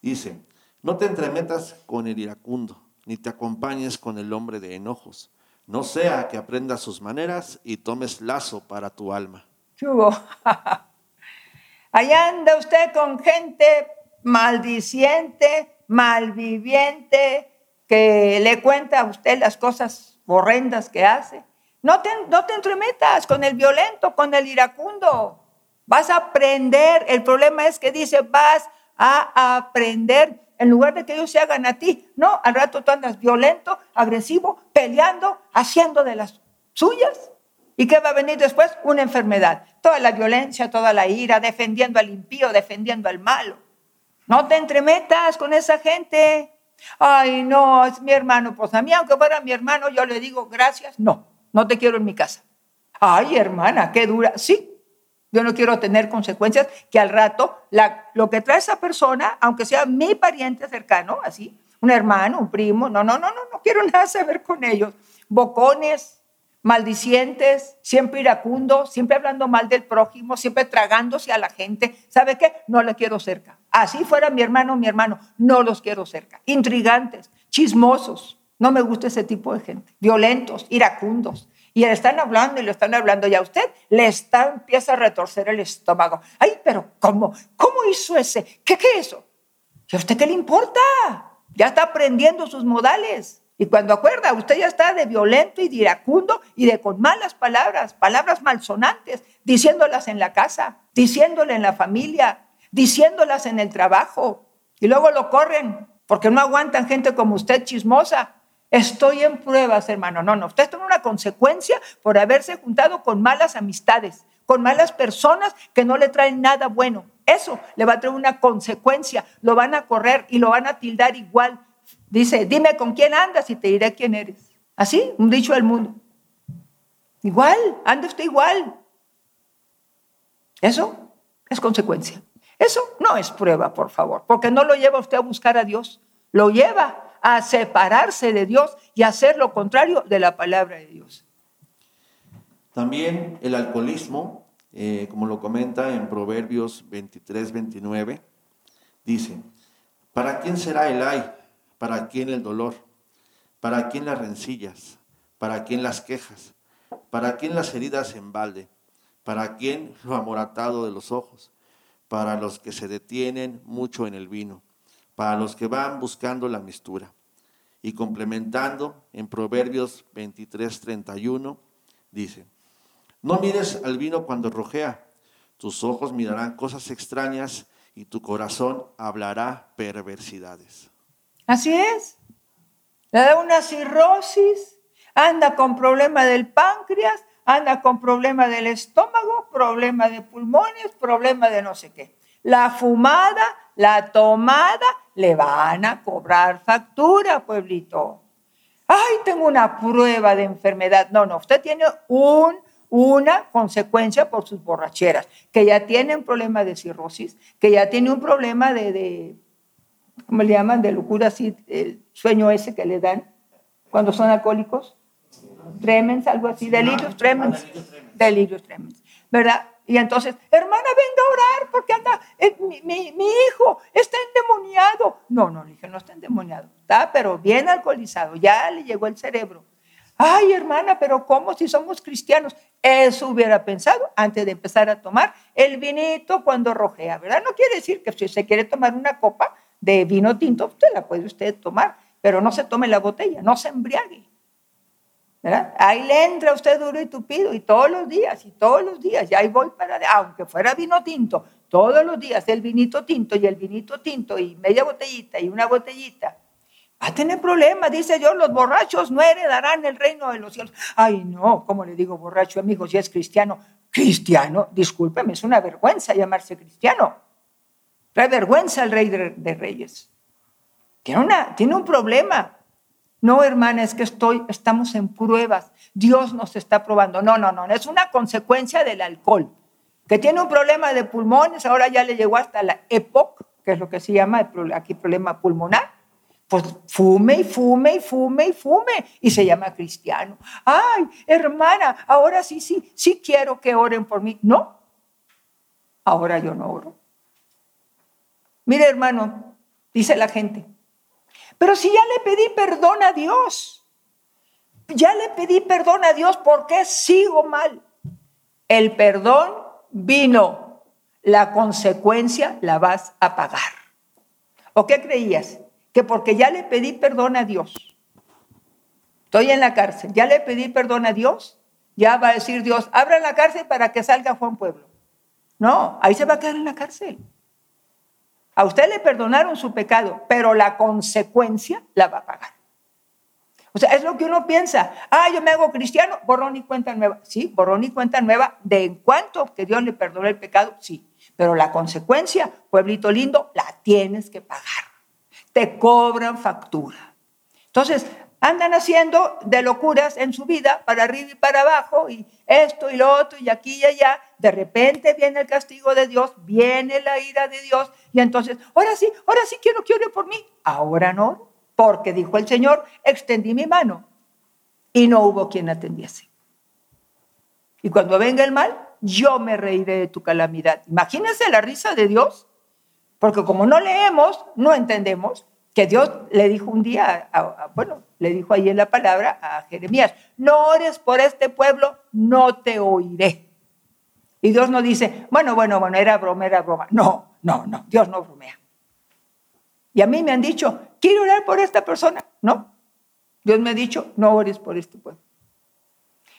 Dice, no te entremetas con el iracundo, ni te acompañes con el hombre de enojos. No sea que aprendas sus maneras y tomes lazo para tu alma. Allá anda usted con gente maldiciente, malviviente, que le cuenta a usted las cosas horrendas que hace. No te, no te entremetas con el violento, con el iracundo. Vas a aprender. El problema es que dice, vas a aprender en lugar de que ellos se hagan a ti. No, al rato tú andas violento, agresivo, peleando, haciendo de las suyas. ¿Y qué va a venir después? Una enfermedad. Toda la violencia, toda la ira, defendiendo al impío, defendiendo al malo. No te entremetas con esa gente. Ay, no, es mi hermano. Pues a mí, aunque fuera mi hermano, yo le digo gracias. No, no te quiero en mi casa. Ay, hermana, qué dura. Sí, yo no quiero tener consecuencias que al rato lo que trae esa persona, aunque sea mi pariente cercano, así, un hermano, un primo, no, no, no, no, no quiero nada saber con ellos. Bocones, maldicientes, siempre iracundos, siempre hablando mal del prójimo, siempre tragándose a la gente. ¿Sabe qué? No le quiero cerca. Así fuera mi hermano, mi hermano, no los quiero cerca. Intrigantes, chismosos. No me gusta ese tipo de gente. Violentos, iracundos. Y le están hablando y le están hablando y a usted le está, empieza a retorcer el estómago. Ay, pero ¿cómo? ¿Cómo hizo ese? ¿Qué qué eso? ¿Y a usted qué le importa? Ya está aprendiendo sus modales. Y cuando acuerda, usted ya está de violento y de iracundo y de con malas palabras, palabras malsonantes, diciéndolas en la casa, diciéndole en la familia, diciéndolas en el trabajo. Y luego lo corren porque no aguantan gente como usted chismosa. Estoy en pruebas, hermano. No, no, usted tiene una consecuencia por haberse juntado con malas amistades, con malas personas que no le traen nada bueno. Eso le va a traer una consecuencia. Lo van a correr y lo van a tildar igual Dice, dime con quién andas y te diré quién eres. Así, un dicho del mundo. Igual, anda usted igual. Eso es consecuencia. Eso no es prueba, por favor, porque no lo lleva usted a buscar a Dios, lo lleva a separarse de Dios y a hacer lo contrario de la palabra de Dios. También el alcoholismo, eh, como lo comenta en Proverbios 23, 29, dice, ¿para quién será el ay? ¿Para quién el dolor? ¿Para quién las rencillas? ¿Para quién las quejas? ¿Para quién las heridas en balde? ¿Para quién lo amoratado de los ojos? Para los que se detienen mucho en el vino, para los que van buscando la mistura. Y complementando en Proverbios 23, 31, dice, no mires al vino cuando rojea, tus ojos mirarán cosas extrañas y tu corazón hablará perversidades. Así es. Le da una cirrosis, anda con problema del páncreas, anda con problema del estómago, problema de pulmones, problema de no sé qué. La fumada, la tomada, le van a cobrar factura, pueblito. Ay, tengo una prueba de enfermedad. No, no, usted tiene un, una consecuencia por sus borracheras, que ya tiene un problema de cirrosis, que ya tiene un problema de ¿cómo le llaman? De locura, así, el sueño ese que le dan cuando son alcohólicos. Tremens, algo así, delirios tremens. Delirios tremens, ¿verdad? Y entonces, hermana, venga a orar porque anda, eh, mi, mi, hijo está endemoniado. No, no, le dije, no está endemoniado. Está, pero bien alcoholizado, ya le llegó el cerebro. Ay, hermana, pero ¿cómo si somos cristianos? Eso hubiera pensado antes de empezar a tomar el vinito cuando rojea, ¿verdad? No quiere decir que si se quiere tomar una copa de vino tinto, usted la puede usted tomar, pero no se tome la botella, no se embriague. Ahí le entra usted duro y tupido y todos los días, y todos los días, y ahí voy para, aunque fuera vino tinto, todos los días el vinito tinto y el vinito tinto y media botellita y una botellita Va a tener problemas, dice Dios, los borrachos no heredarán el reino de los cielos. Ay, no, ¿cómo le digo borracho, amigo, si es cristiano? Cristiano, discúlpeme, es una vergüenza llamarse cristiano. Trae vergüenza al rey de, reyes. Tiene, una, tiene un problema. No, hermana, es que estoy, estamos en pruebas. Dios nos está probando. No, no, no, es una consecuencia del alcohol. Que tiene un problema de pulmones, ahora ya le llegó hasta la EPOC, que es lo que se llama aquí problema pulmonar pues fume y fume y fume y fume y se llama cristiano. Ay, hermana, ahora sí, sí, sí quiero que oren por mí. No, ahora yo no oro. Mire, hermano, dice la gente, pero si ya le pedí perdón a Dios, ya le pedí perdón a Dios, ¿por qué sigo mal? El perdón vino, la consecuencia la vas a pagar. ¿O qué creías? que porque ya le pedí perdón a Dios, estoy en la cárcel, ya le pedí perdón a Dios, ya va a decir Dios, abran la cárcel para que salga Juan Pueblo. No, ahí se va a quedar en la cárcel. A usted le perdonaron su pecado, pero la consecuencia la va a pagar. O sea, es lo que uno piensa. Ah, yo me hago cristiano, borrón y cuenta nueva. Sí, borrón y cuenta nueva. De en cuanto que Dios le perdonó el pecado, sí. Pero la consecuencia, pueblito lindo, la tienes que pagar te cobran factura. Entonces, andan haciendo de locuras en su vida, para arriba y para abajo, y esto y lo otro, y aquí y allá. De repente viene el castigo de Dios, viene la ira de Dios, y entonces, ahora sí, ahora sí quiero que ore por mí. Ahora no, porque dijo el Señor, extendí mi mano, y no hubo quien atendiese. Y cuando venga el mal, yo me reiré de tu calamidad. Imagínense la risa de Dios porque como no leemos, no entendemos que Dios le dijo un día, bueno, le dijo ahí en la palabra a Jeremías, no ores por este pueblo, no te oiré. Y Dios no dice, bueno, bueno, bueno, era broma, era broma. No, no, no, Dios no bromea. Y a mí me han dicho, quiero orar por esta persona. No, Dios me ha dicho, no ores por este pueblo.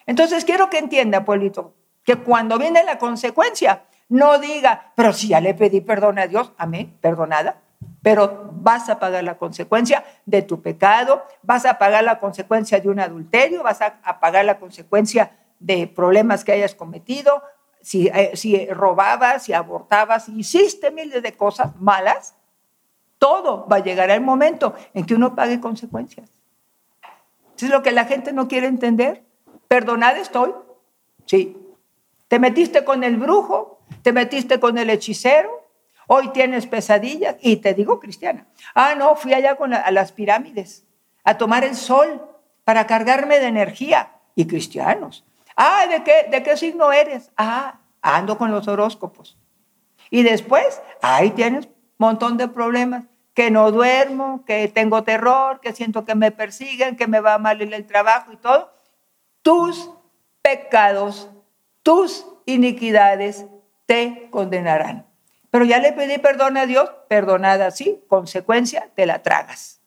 Entonces quiero que entienda, pueblito, que cuando viene la consecuencia, no diga, pero si ya le pedí perdón a Dios, amén, perdonada, pero vas a pagar la consecuencia de tu pecado, vas a pagar la consecuencia de un adulterio, vas a, pagar la consecuencia de problemas que hayas cometido, si, eh, si robabas, si abortabas, si hiciste miles de cosas malas, todo va a llegar al momento en que uno pague consecuencias. es lo que la gente no quiere entender. Perdonada estoy, sí. Te metiste con el brujo, te metiste con el hechicero, hoy tienes pesadillas y te digo cristiana. Ah, no, fui allá a las pirámides a tomar el sol para cargarme de energía y cristianos. Ah, ¿de qué, de qué signo eres? Ah, ando con los horóscopos. Y después, ahí tienes montón de problemas, que no duermo, que tengo terror, que siento que me persiguen, que me va mal en el trabajo y todo. Tus pecados, tus iniquidades te condenarán. Pero ya le pedí perdón a Dios, perdonada sí, consecuencia, te la tragas.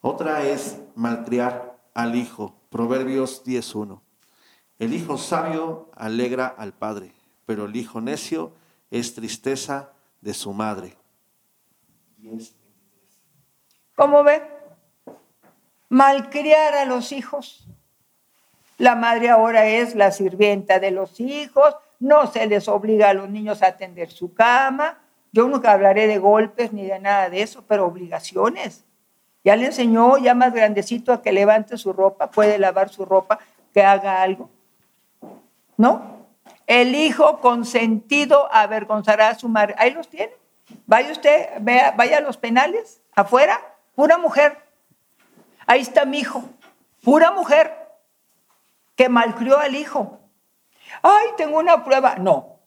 Otra es malcriar al hijo, Proverbios 10.1. El hijo sabio alegra al padre, pero el hijo necio es tristeza de su madre. ¿Cómo ve? Malcriar a los hijos. La madre ahora es la sirvienta de los hijos, no se les obliga a los niños a atender su cama. Yo nunca hablaré de golpes ni de nada de eso, pero obligaciones. Ya le enseñó ya más grandecito a que levante su ropa, puede lavar su ropa, que haga algo. ¿No? El hijo consentido avergonzará a su madre. Ahí los tiene. Vaya usted, vaya a los penales, afuera, pura mujer. Ahí está mi hijo, pura mujer que malcrió al hijo ay, tengo una prueba. No,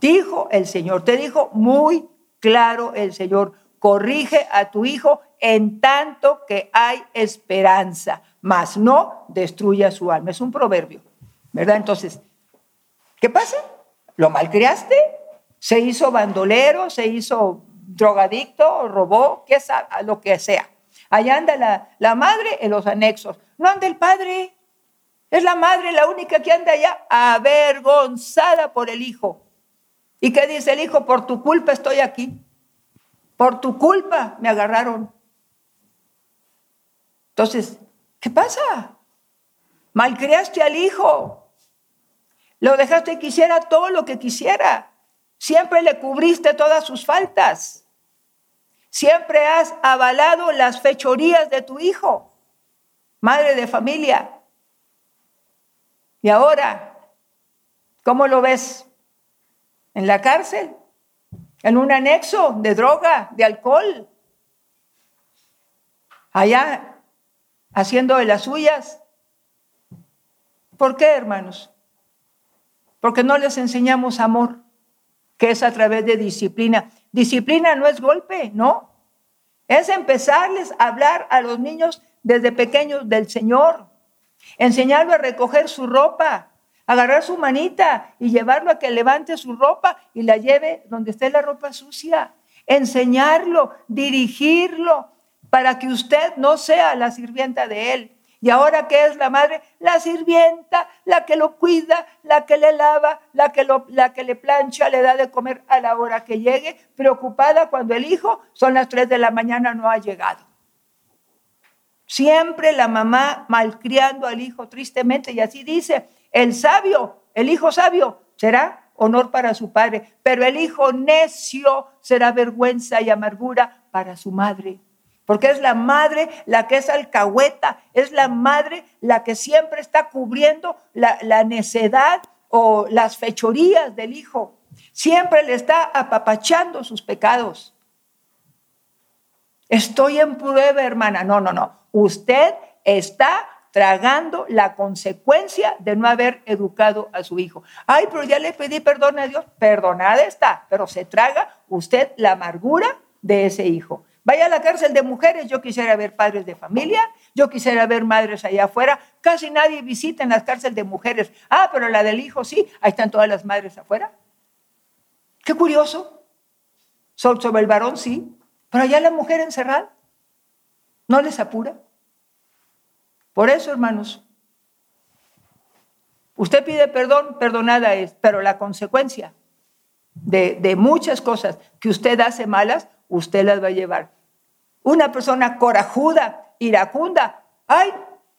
dijo el Señor, te dijo muy claro el Señor, corrige a tu hijo en tanto que hay esperanza. mas no destruya su alma. Es un proverbio, ¿verdad? Entonces, ¿qué pasa? ¿Lo malcriaste? ¿Se hizo bandolero? ¿Se hizo drogadicto? ¿Robó? ¿Qué sabe? Lo que sea. Allá anda la, la madre en los anexos. No anda el padre. Es la madre la única que anda allá avergonzada por el hijo. ¿Y qué dice el hijo? Por tu culpa estoy aquí. Por tu culpa me agarraron. Entonces, ¿qué pasa? Malcriaste al hijo. Lo dejaste que hiciera todo lo que quisiera. Siempre le cubriste todas sus faltas. Siempre has avalado las fechorías de tu hijo, madre de familia. Y ahora, ¿cómo lo ves? ¿En la cárcel? ¿En un anexo de droga, de alcohol? Allá, haciendo de las suyas. ¿Por qué, hermanos? Porque no les enseñamos amor, que es a través de disciplina. Disciplina no es golpe, no. Es empezarles a hablar a los niños desde pequeños del Señor. Enseñarlo a recoger su ropa, agarrar su manita y llevarlo a que levante su ropa y la lleve donde esté la ropa sucia. Enseñarlo, dirigirlo, para que usted no sea la sirvienta de él. Y ahora que es la madre, la sirvienta, la que lo cuida, la que le lava, la que, la que le plancha, le da de comer a la hora que llegue, preocupada cuando el hijo son las 3 de la mañana no ha llegado. Siempre la mamá malcriando al hijo tristemente y así dice, el sabio, el hijo sabio será honor para su padre, pero el hijo necio será vergüenza y amargura para su madre. Porque es la madre la que es alcahueta, es la madre la que siempre está cubriendo la, la necedad o las fechorías del hijo. Siempre le está apapachando sus pecados. Estoy en prueba, hermana. No, no, no. Usted está tragando la consecuencia de no haber educado a su hijo. Ay, pero ya le pedí perdón a Dios. Perdonada está, pero se traga usted la amargura de ese hijo. Vaya a la cárcel de mujeres, yo quisiera ver padres de familia, yo quisiera ver madres allá afuera. Casi nadie visita en las cárceles de mujeres. Ah, pero la del hijo sí, ahí están todas las madres afuera. Qué curioso. Sobre el varón sí, pero allá la mujer encerrada. ¿No les apura? Por eso, hermanos, usted pide perdón, perdonada es, pero la consecuencia de, de muchas cosas que usted hace malas, usted las va a llevar. Una persona corajuda, iracunda, ay,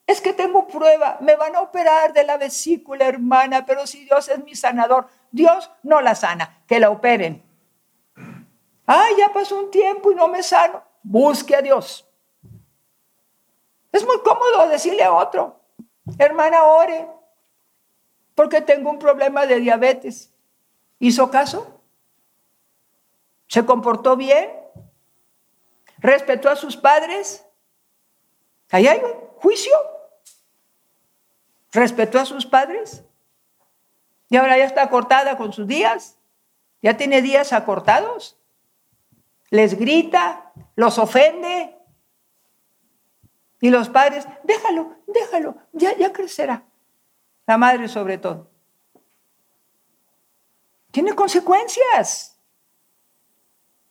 es que tengo prueba, me van a operar de la vesícula, hermana, pero si Dios es mi sanador, Dios no la sana, que la operen. Ay, ya pasó un tiempo y no me sano, busque a Dios. Es muy cómodo decirle a otro, hermana, ore, porque tengo un problema de diabetes. ¿Hizo caso? ¿Se comportó bien? Respetó a sus padres. Ahí hay un juicio. Respetó a sus padres. Y ahora ya está cortada con sus días. Ya tiene días acortados. Les grita, los ofende. Y los padres, déjalo, déjalo, ya, ya crecerá. La madre sobre todo. Tiene consecuencias.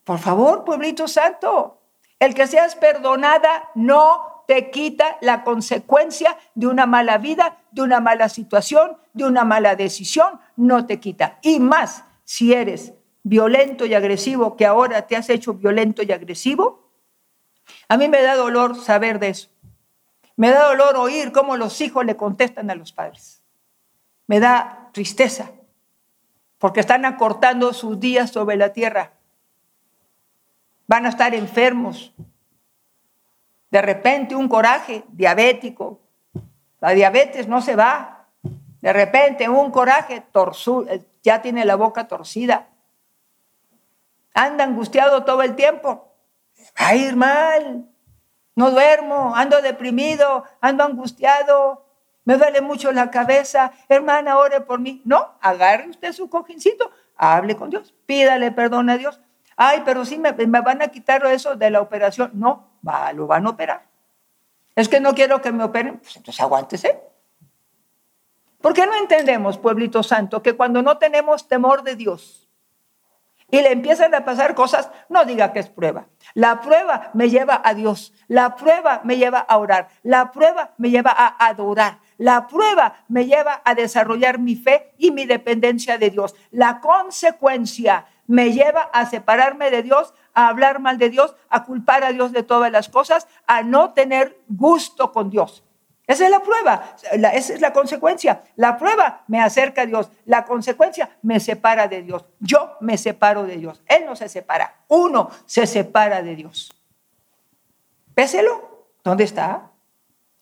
Por favor, pueblito santo, el que seas perdonada no te quita la consecuencia de una mala vida, de una mala situación, de una mala decisión, no te quita. Y más, si eres violento y agresivo, que ahora te has hecho violento y agresivo, a mí me da dolor saber de eso. Me da dolor oír cómo los hijos le contestan a los padres. Me da tristeza, porque están acortando sus días sobre la tierra van a estar enfermos. De repente un coraje diabético. La diabetes no se va. De repente un coraje torzu, ya tiene la boca torcida. Anda angustiado todo el tiempo. Va a ir mal. No duermo, ando deprimido, ando angustiado, me duele mucho la cabeza. Hermana, ore por mí. No, agarre usted su cojincito, hable con Dios, pídale perdón a Dios Ay, pero sí me, van a quitar eso de la operación. No, lo van a operar. Es que no quiero que me operen, pues entonces aguántese. ¿Por qué no entendemos, pueblito santo, que cuando no tenemos temor de Dios y le empiezan a pasar cosas, no diga que es prueba? La prueba me lleva a Dios, la prueba me lleva a orar, la prueba me lleva a adorar, la prueba me lleva a desarrollar mi fe y mi dependencia de Dios. La consecuencia me lleva a separarme de Dios, a hablar mal de Dios, a culpar a Dios de todas las cosas, a no tener gusto con Dios. Esa es la prueba, esa es la consecuencia. La prueba me acerca a Dios, la consecuencia me separa de Dios. Yo me separo de Dios, Él no se separa, uno se separa de Dios. Péselo, ¿dónde está?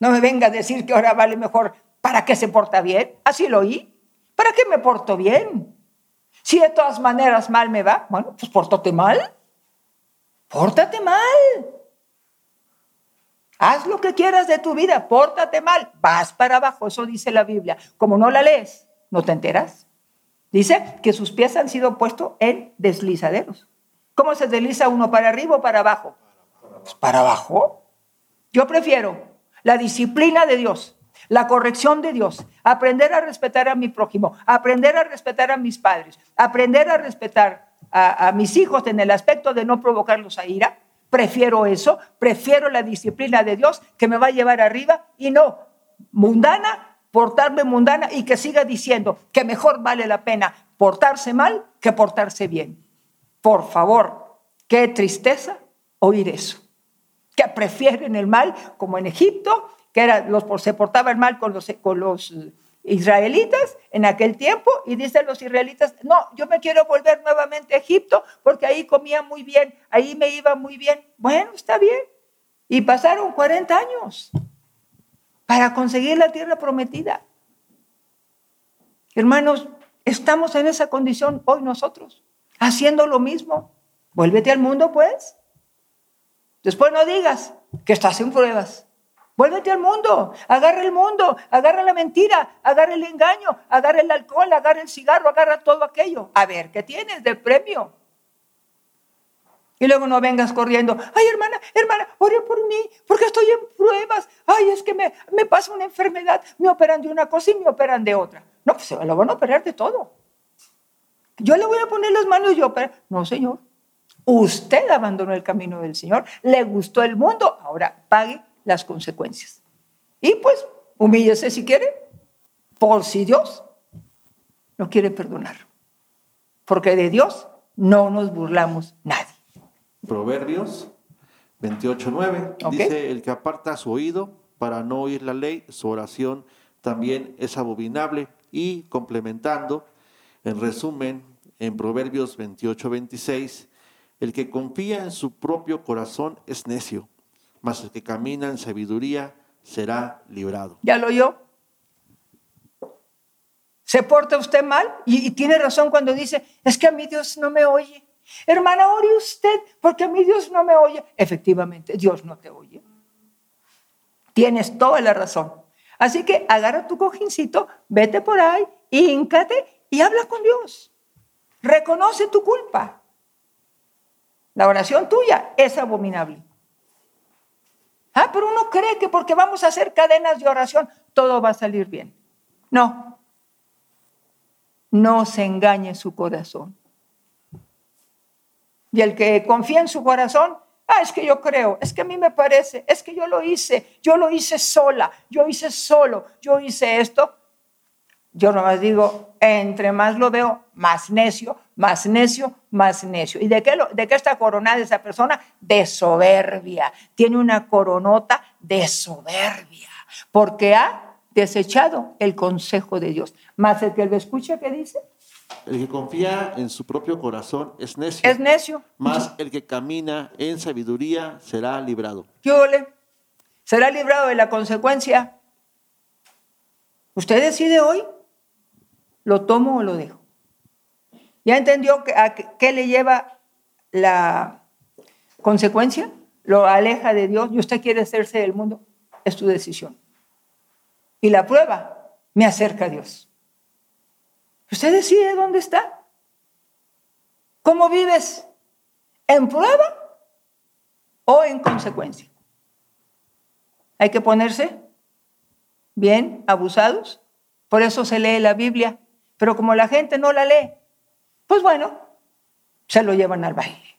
No me venga a decir que ahora vale mejor para que se porta bien, así lo oí. ¿Para qué me porto bien? Si de todas maneras mal me va, bueno, pues pórtate mal. Pórtate mal. Haz lo que quieras de tu vida, pórtate mal, vas para abajo, eso dice la Biblia. Como no la lees, no te enteras. Dice que sus pies han sido puestos en deslizaderos. ¿Cómo se desliza uno para arriba o para abajo? Pues para abajo. Yo prefiero la disciplina de Dios, la corrección de Dios, aprender a respetar a mi prójimo, aprender a respetar a mis padres, aprender a respetar a, a mis hijos en el aspecto de no provocarlos a ira, Prefiero eso, prefiero la disciplina de Dios que me va a llevar arriba y no mundana, portarme mundana y que siga diciendo que mejor vale la pena portarse mal que portarse bien. Por favor, qué tristeza oír eso. Que prefieren el mal, como en Egipto, que era, los, se portaban mal con los, con los israelitas en aquel tiempo y dicen los israelitas, no, yo me quiero volver nuevamente a Egipto porque ahí comía muy bien, ahí me iba muy bien. Bueno, está bien. Y pasaron 40 años para conseguir la tierra prometida. Hermanos, estamos en esa condición hoy nosotros, haciendo lo mismo. Vuélvete al mundo, pues. Después no digas que estás en pruebas. Vuélvete al mundo, agarra el mundo, agarra la mentira, agarra el engaño, agarra el alcohol, agarra el cigarro, agarra todo aquello. A ver, ¿qué tienes de premio? Y luego no vengas corriendo, ay hermana, hermana, ore por mí, porque estoy en pruebas. Ay, es que me, me pasa una enfermedad, me operan de una cosa y me operan de otra. No, pues se lo van a operar de todo. Yo le voy a poner las manos y operar. No, Señor. Usted abandonó el camino del Señor, le gustó el mundo, ahora pague las consecuencias. Y pues, humíllese si quiere, por si Dios no quiere perdonar. Porque de Dios no nos burlamos nadie. Proverbios 28.9 dice, el que aparta su oído para no oír la ley, su oración también es abominable. Y complementando, en resumen, en Proverbios 28.26, el que confía en su propio corazón es necio, mas el que camina en sabiduría será librado. ¿Ya lo oyó? ¿Se porta usted mal? Y, tiene razón cuando dice, es que a mí Dios no me oye. Hermana, ore usted, porque a mí Dios no me oye. Efectivamente, Dios no te oye. Tienes toda la razón. Así que agarra tu cojincito, vete por ahí, híncate y habla con Dios. Reconoce tu culpa. La oración tuya es abominable. Ah, pero uno cree que porque vamos a hacer cadenas de oración, todo va a salir bien. No. No se engañe su corazón. Y el que confía en su corazón, ah, es que yo creo, es que a mí me parece, es que yo lo hice, yo lo hice sola, yo hice solo, yo hice esto. Yo nomás digo, entre más lo veo, más necio, más necio, más necio. ¿Y de qué, lo, de qué está coronada esa persona? De soberbia. Tiene una coronota de soberbia, porque ha desechado el consejo de Dios. Más el que lo escucha, ¿qué dice? El que confía en su propio corazón es necio. Es necio. Más el que camina en sabiduría será librado. ¿Qué ole? Será librado de la consecuencia. Usted decide hoy ¿Lo tomo o lo dejo? ¿Ya entendió a qué le lleva la consecuencia? ¿Lo aleja de Dios y usted quiere hacerse del mundo? Es tu decisión. Y la prueba me acerca a Dios. Usted decide dónde está. ¿Cómo vives? ¿En prueba o en consecuencia? Hay que ponerse bien abusados. Por eso se lee la Biblia. Pero como la gente no la lee, pues bueno, se lo llevan al baile.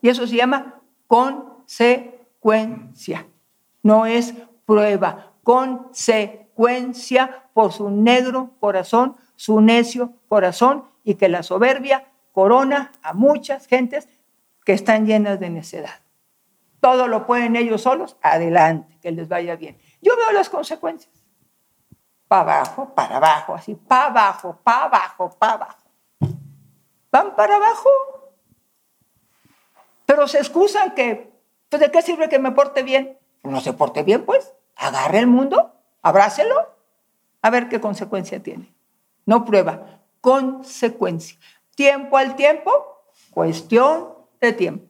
Y eso se llama consecuencia. No es prueba, consecuencia por su negro corazón, su necio corazón y que la soberbia corona a muchas gentes que están llenas de necedad. Todo lo pueden ellos solos, adelante, que les vaya bien. Yo veo las consecuencias. Para abajo, para abajo, así, para abajo, para abajo, para abajo. Van para abajo. Pero se excusan que, pues, ¿de qué sirve que me porte bien? No se porte bien, pues. Agarre el mundo, abrácelo, a ver qué consecuencia tiene. No prueba, consecuencia. Tiempo al tiempo, cuestión de tiempo.